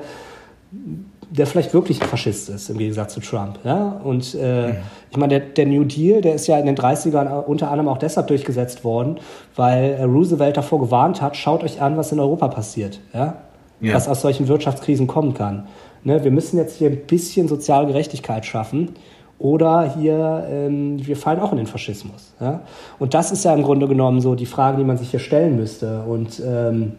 der vielleicht wirklich ein Faschist ist, im Gegensatz zu Trump. Ja? Und äh, mhm. ich meine, der, der, New Deal, der ist ja in den 30ern unter anderem auch deshalb durchgesetzt worden, weil Roosevelt davor gewarnt hat, schaut euch an, was in Europa passiert. Ja? ja. Was aus solchen Wirtschaftskrisen kommen kann. Ne? Wir müssen jetzt hier ein bisschen soziale Gerechtigkeit schaffen. Oder hier, ähm, wir fallen auch in den Faschismus. Ja? Und das ist ja im Grunde genommen so die Frage, die man sich hier stellen müsste. Und ähm,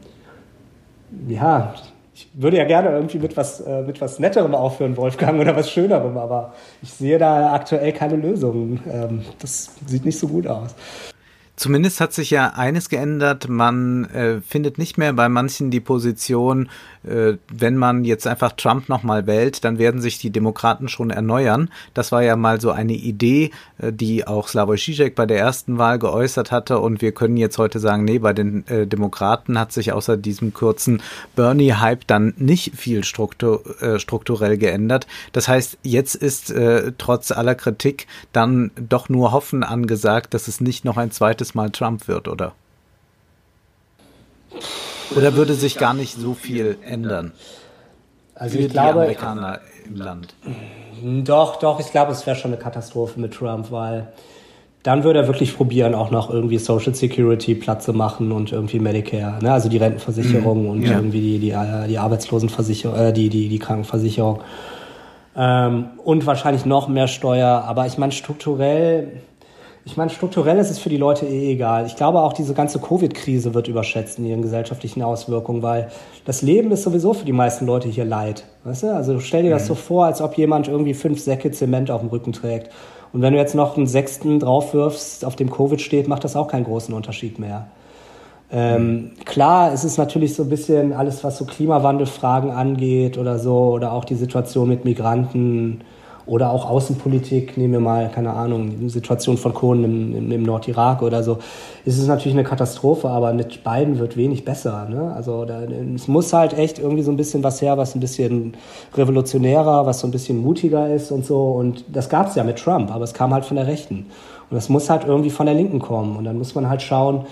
ja, ich würde ja gerne irgendwie mit was, äh, mit was Netterem aufhören, Wolfgang, oder was Schönerem, aber ich sehe da aktuell keine Lösung. Ähm, das sieht nicht so gut aus. Zumindest hat sich ja eines geändert. Man äh, findet nicht mehr bei manchen die Position, äh, wenn man jetzt einfach Trump nochmal wählt, dann werden sich die Demokraten schon erneuern. Das war ja mal so eine Idee, äh, die auch Slavoj Žižek bei der ersten Wahl geäußert hatte. Und wir können jetzt heute sagen, nee, bei den äh, Demokraten hat sich außer diesem kurzen Bernie-Hype dann nicht viel struktur, äh, strukturell geändert. Das heißt, jetzt ist äh, trotz aller Kritik dann doch nur Hoffen angesagt, dass es nicht noch ein zweites zweites Mal Trump wird, oder? Oder würde sich gar nicht so viel ändern? Also ich glaube, Amerikaner im Land. Doch, doch, ich glaube, es wäre schon eine Katastrophe mit Trump, weil dann würde er wirklich probieren, auch noch irgendwie Social Security Platz zu machen und irgendwie Medicare, ne? also die Rentenversicherung mhm. und ja. irgendwie die, die, die Arbeitslosenversicherung, äh, die, die, die Krankenversicherung. Ähm, und wahrscheinlich noch mehr Steuer. Aber ich meine, strukturell ich meine, strukturell ist es für die Leute eh egal. Ich glaube auch, diese ganze Covid-Krise wird überschätzt in ihren gesellschaftlichen Auswirkungen, weil das Leben ist sowieso für die meisten Leute hier Leid. Weißt du? Also stell dir das mhm. so vor, als ob jemand irgendwie fünf Säcke Zement auf dem Rücken trägt. Und wenn du jetzt noch einen sechsten draufwirfst, auf dem Covid steht, macht das auch keinen großen Unterschied mehr. Ähm, klar, es ist natürlich so ein bisschen alles, was so Klimawandelfragen angeht oder so, oder auch die Situation mit Migranten oder auch Außenpolitik, nehmen wir mal, keine Ahnung, die Situation von Kohlen im, im, im Nordirak oder so, ist es natürlich eine Katastrophe, aber mit beiden wird wenig besser. Ne? Also da, es muss halt echt irgendwie so ein bisschen was her, was ein bisschen revolutionärer, was so ein bisschen mutiger ist und so. Und das gab es ja mit Trump, aber es kam halt von der Rechten. Und das muss halt irgendwie von der Linken kommen. Und dann muss man halt schauen,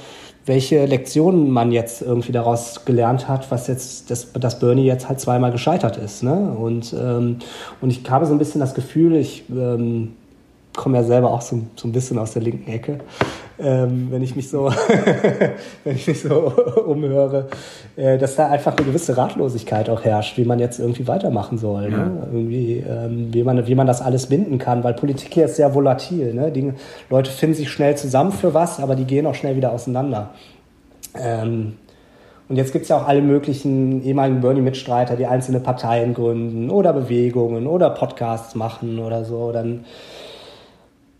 welche Lektionen man jetzt irgendwie daraus gelernt hat, was jetzt, dass, dass Bernie jetzt halt zweimal gescheitert ist. Ne? Und, ähm, und ich habe so ein bisschen das Gefühl, ich ähm, komme ja selber auch so, so ein bisschen aus der linken Ecke, ähm, wenn ich mich so, *laughs* wenn ich mich so *laughs* umhöre, äh, dass da einfach eine gewisse Ratlosigkeit auch herrscht, wie man jetzt irgendwie weitermachen soll, ne? ja. ne? irgendwie, ähm, wie man, wie man das alles binden kann, weil Politik hier ist sehr volatil, ne? Die Leute finden sich schnell zusammen für was, aber die gehen auch schnell wieder auseinander. Ähm, und jetzt gibt es ja auch alle möglichen ehemaligen Bernie-Mitstreiter, die einzelne Parteien gründen oder Bewegungen oder Podcasts machen oder so. Dann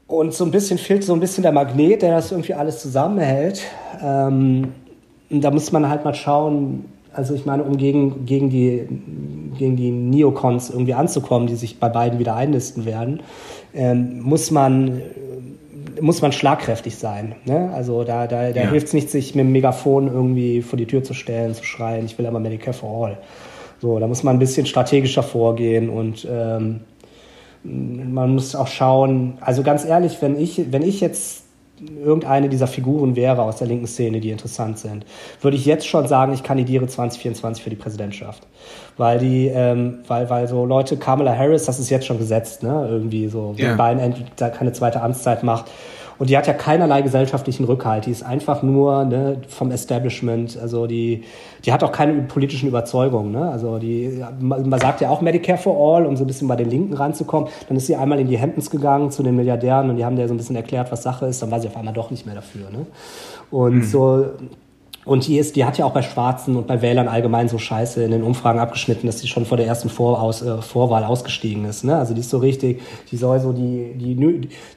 und so ein bisschen fehlt so ein bisschen der Magnet, der das irgendwie alles zusammenhält. Ähm, da muss man halt mal schauen, also ich meine, um gegen, gegen, die, gegen die Neocons irgendwie anzukommen, die sich bei beiden wieder einnisten werden, ähm, muss man muss man schlagkräftig sein. Ne? Also da, da, da ja. hilft es nicht, sich mit dem Megafon irgendwie vor die Tür zu stellen, zu schreien, ich will aber Medicare for All. So, da muss man ein bisschen strategischer vorgehen und ähm, man muss auch schauen, also ganz ehrlich, wenn ich, wenn ich jetzt irgendeine dieser Figuren wäre aus der linken Szene, die interessant sind, würde ich jetzt schon sagen, ich kandidiere 2024 für die Präsidentschaft. Weil die, ähm, weil, weil so Leute, Kamala Harris, das ist jetzt schon gesetzt, ne? Irgendwie so, wenn yeah. Biden keine zweite Amtszeit macht, und die hat ja keinerlei gesellschaftlichen Rückhalt. Die ist einfach nur ne, vom Establishment. Also die, die hat auch keine politischen Überzeugungen. Ne? Also die, man sagt ja auch Medicare for All, um so ein bisschen bei den Linken ranzukommen. Dann ist sie einmal in die Hamptons gegangen zu den Milliardären und die haben der so ein bisschen erklärt, was Sache ist. Dann war sie auf einmal doch nicht mehr dafür. Ne? Und mhm. so und die, ist, die hat ja auch bei Schwarzen und bei Wählern allgemein so scheiße in den Umfragen abgeschnitten, dass sie schon vor der ersten Voraus, äh, Vorwahl ausgestiegen ist. Ne? Also die ist so richtig, die soll so die, die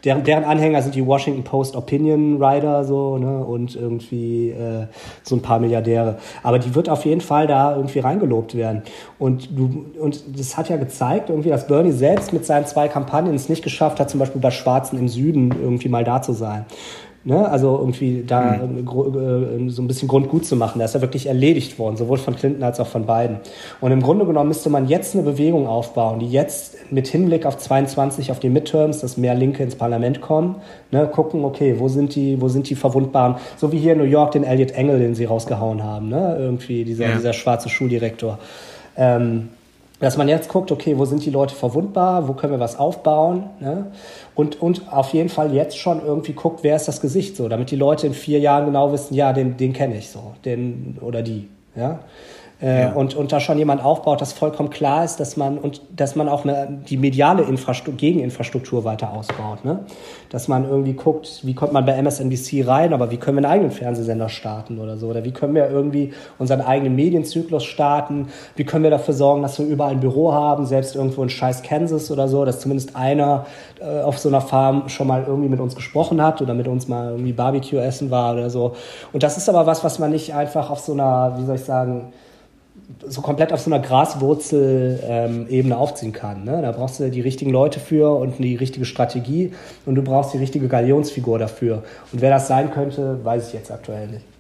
deren, deren Anhänger sind die Washington Post Opinion Rider so, ne? Und irgendwie äh, so ein paar Milliardäre. Aber die wird auf jeden Fall da irgendwie reingelobt werden. Und du, und das hat ja gezeigt, irgendwie, dass Bernie selbst mit seinen zwei Kampagnen es nicht geschafft hat, zum Beispiel bei Schwarzen im Süden irgendwie mal da zu sein. Ne? Also irgendwie da mhm. so ein bisschen Grundgut zu machen. Da ist ja wirklich erledigt worden, sowohl von Clinton als auch von Biden. Und im Grunde genommen müsste man jetzt eine Bewegung aufbauen, die jetzt mit Hinblick auf 22, auf die Midterms, dass mehr Linke ins Parlament kommen, ne? gucken, okay, wo sind die, wo sind die Verwundbaren? So wie hier in New York den Elliot Engel, den sie rausgehauen haben, ne? irgendwie dieser, ja. dieser schwarze Schuldirektor. Ähm, dass man jetzt guckt, okay, wo sind die Leute verwundbar, wo können wir was aufbauen, ne? und, und auf jeden Fall jetzt schon irgendwie guckt, wer ist das Gesicht so, damit die Leute in vier Jahren genau wissen, ja, den, den kenne ich so, den oder die, ja. Äh, ja. und, und da schon jemand aufbaut, dass vollkommen klar ist, dass man und dass man auch eine, die mediale Infrastruktur, Gegeninfrastruktur weiter ausbaut. Ne? Dass man irgendwie guckt, wie kommt man bei MSNBC rein, aber wie können wir einen eigenen Fernsehsender starten oder so? Oder wie können wir irgendwie unseren eigenen Medienzyklus starten? Wie können wir dafür sorgen, dass wir überall ein Büro haben, selbst irgendwo in scheiß Kansas oder so, dass zumindest einer äh, auf so einer Farm schon mal irgendwie mit uns gesprochen hat oder mit uns mal irgendwie Barbecue essen war oder so. Und das ist aber was, was man nicht einfach auf so einer, wie soll ich sagen, so komplett auf so einer Graswurzel-Ebene ähm, aufziehen kann. Ne? Da brauchst du die richtigen Leute für und die richtige Strategie und du brauchst die richtige Galionsfigur dafür. Und wer das sein könnte, weiß ich jetzt aktuell nicht.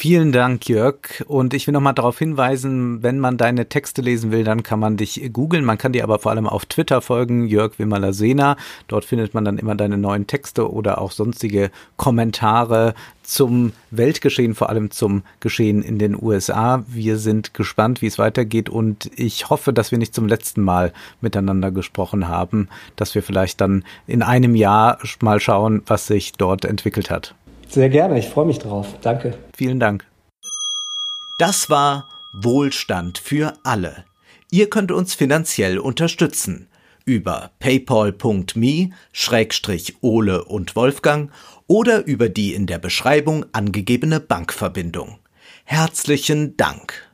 Vielen Dank, Jörg. Und ich will nochmal darauf hinweisen, wenn man deine Texte lesen will, dann kann man dich googeln. Man kann dir aber vor allem auf Twitter folgen, Jörg Wimmerler-Sena. Dort findet man dann immer deine neuen Texte oder auch sonstige Kommentare zum Weltgeschehen, vor allem zum Geschehen in den USA. Wir sind gespannt, wie es weitergeht und ich hoffe, dass wir nicht zum letzten Mal miteinander gesprochen haben, dass wir vielleicht dann in einem Jahr mal schauen, was sich dort entwickelt hat. Sehr gerne, ich freue mich drauf. Danke. Vielen Dank. Das war Wohlstand für alle. Ihr könnt uns finanziell unterstützen über paypal.me-ole und Wolfgang oder über die in der Beschreibung angegebene Bankverbindung. Herzlichen Dank.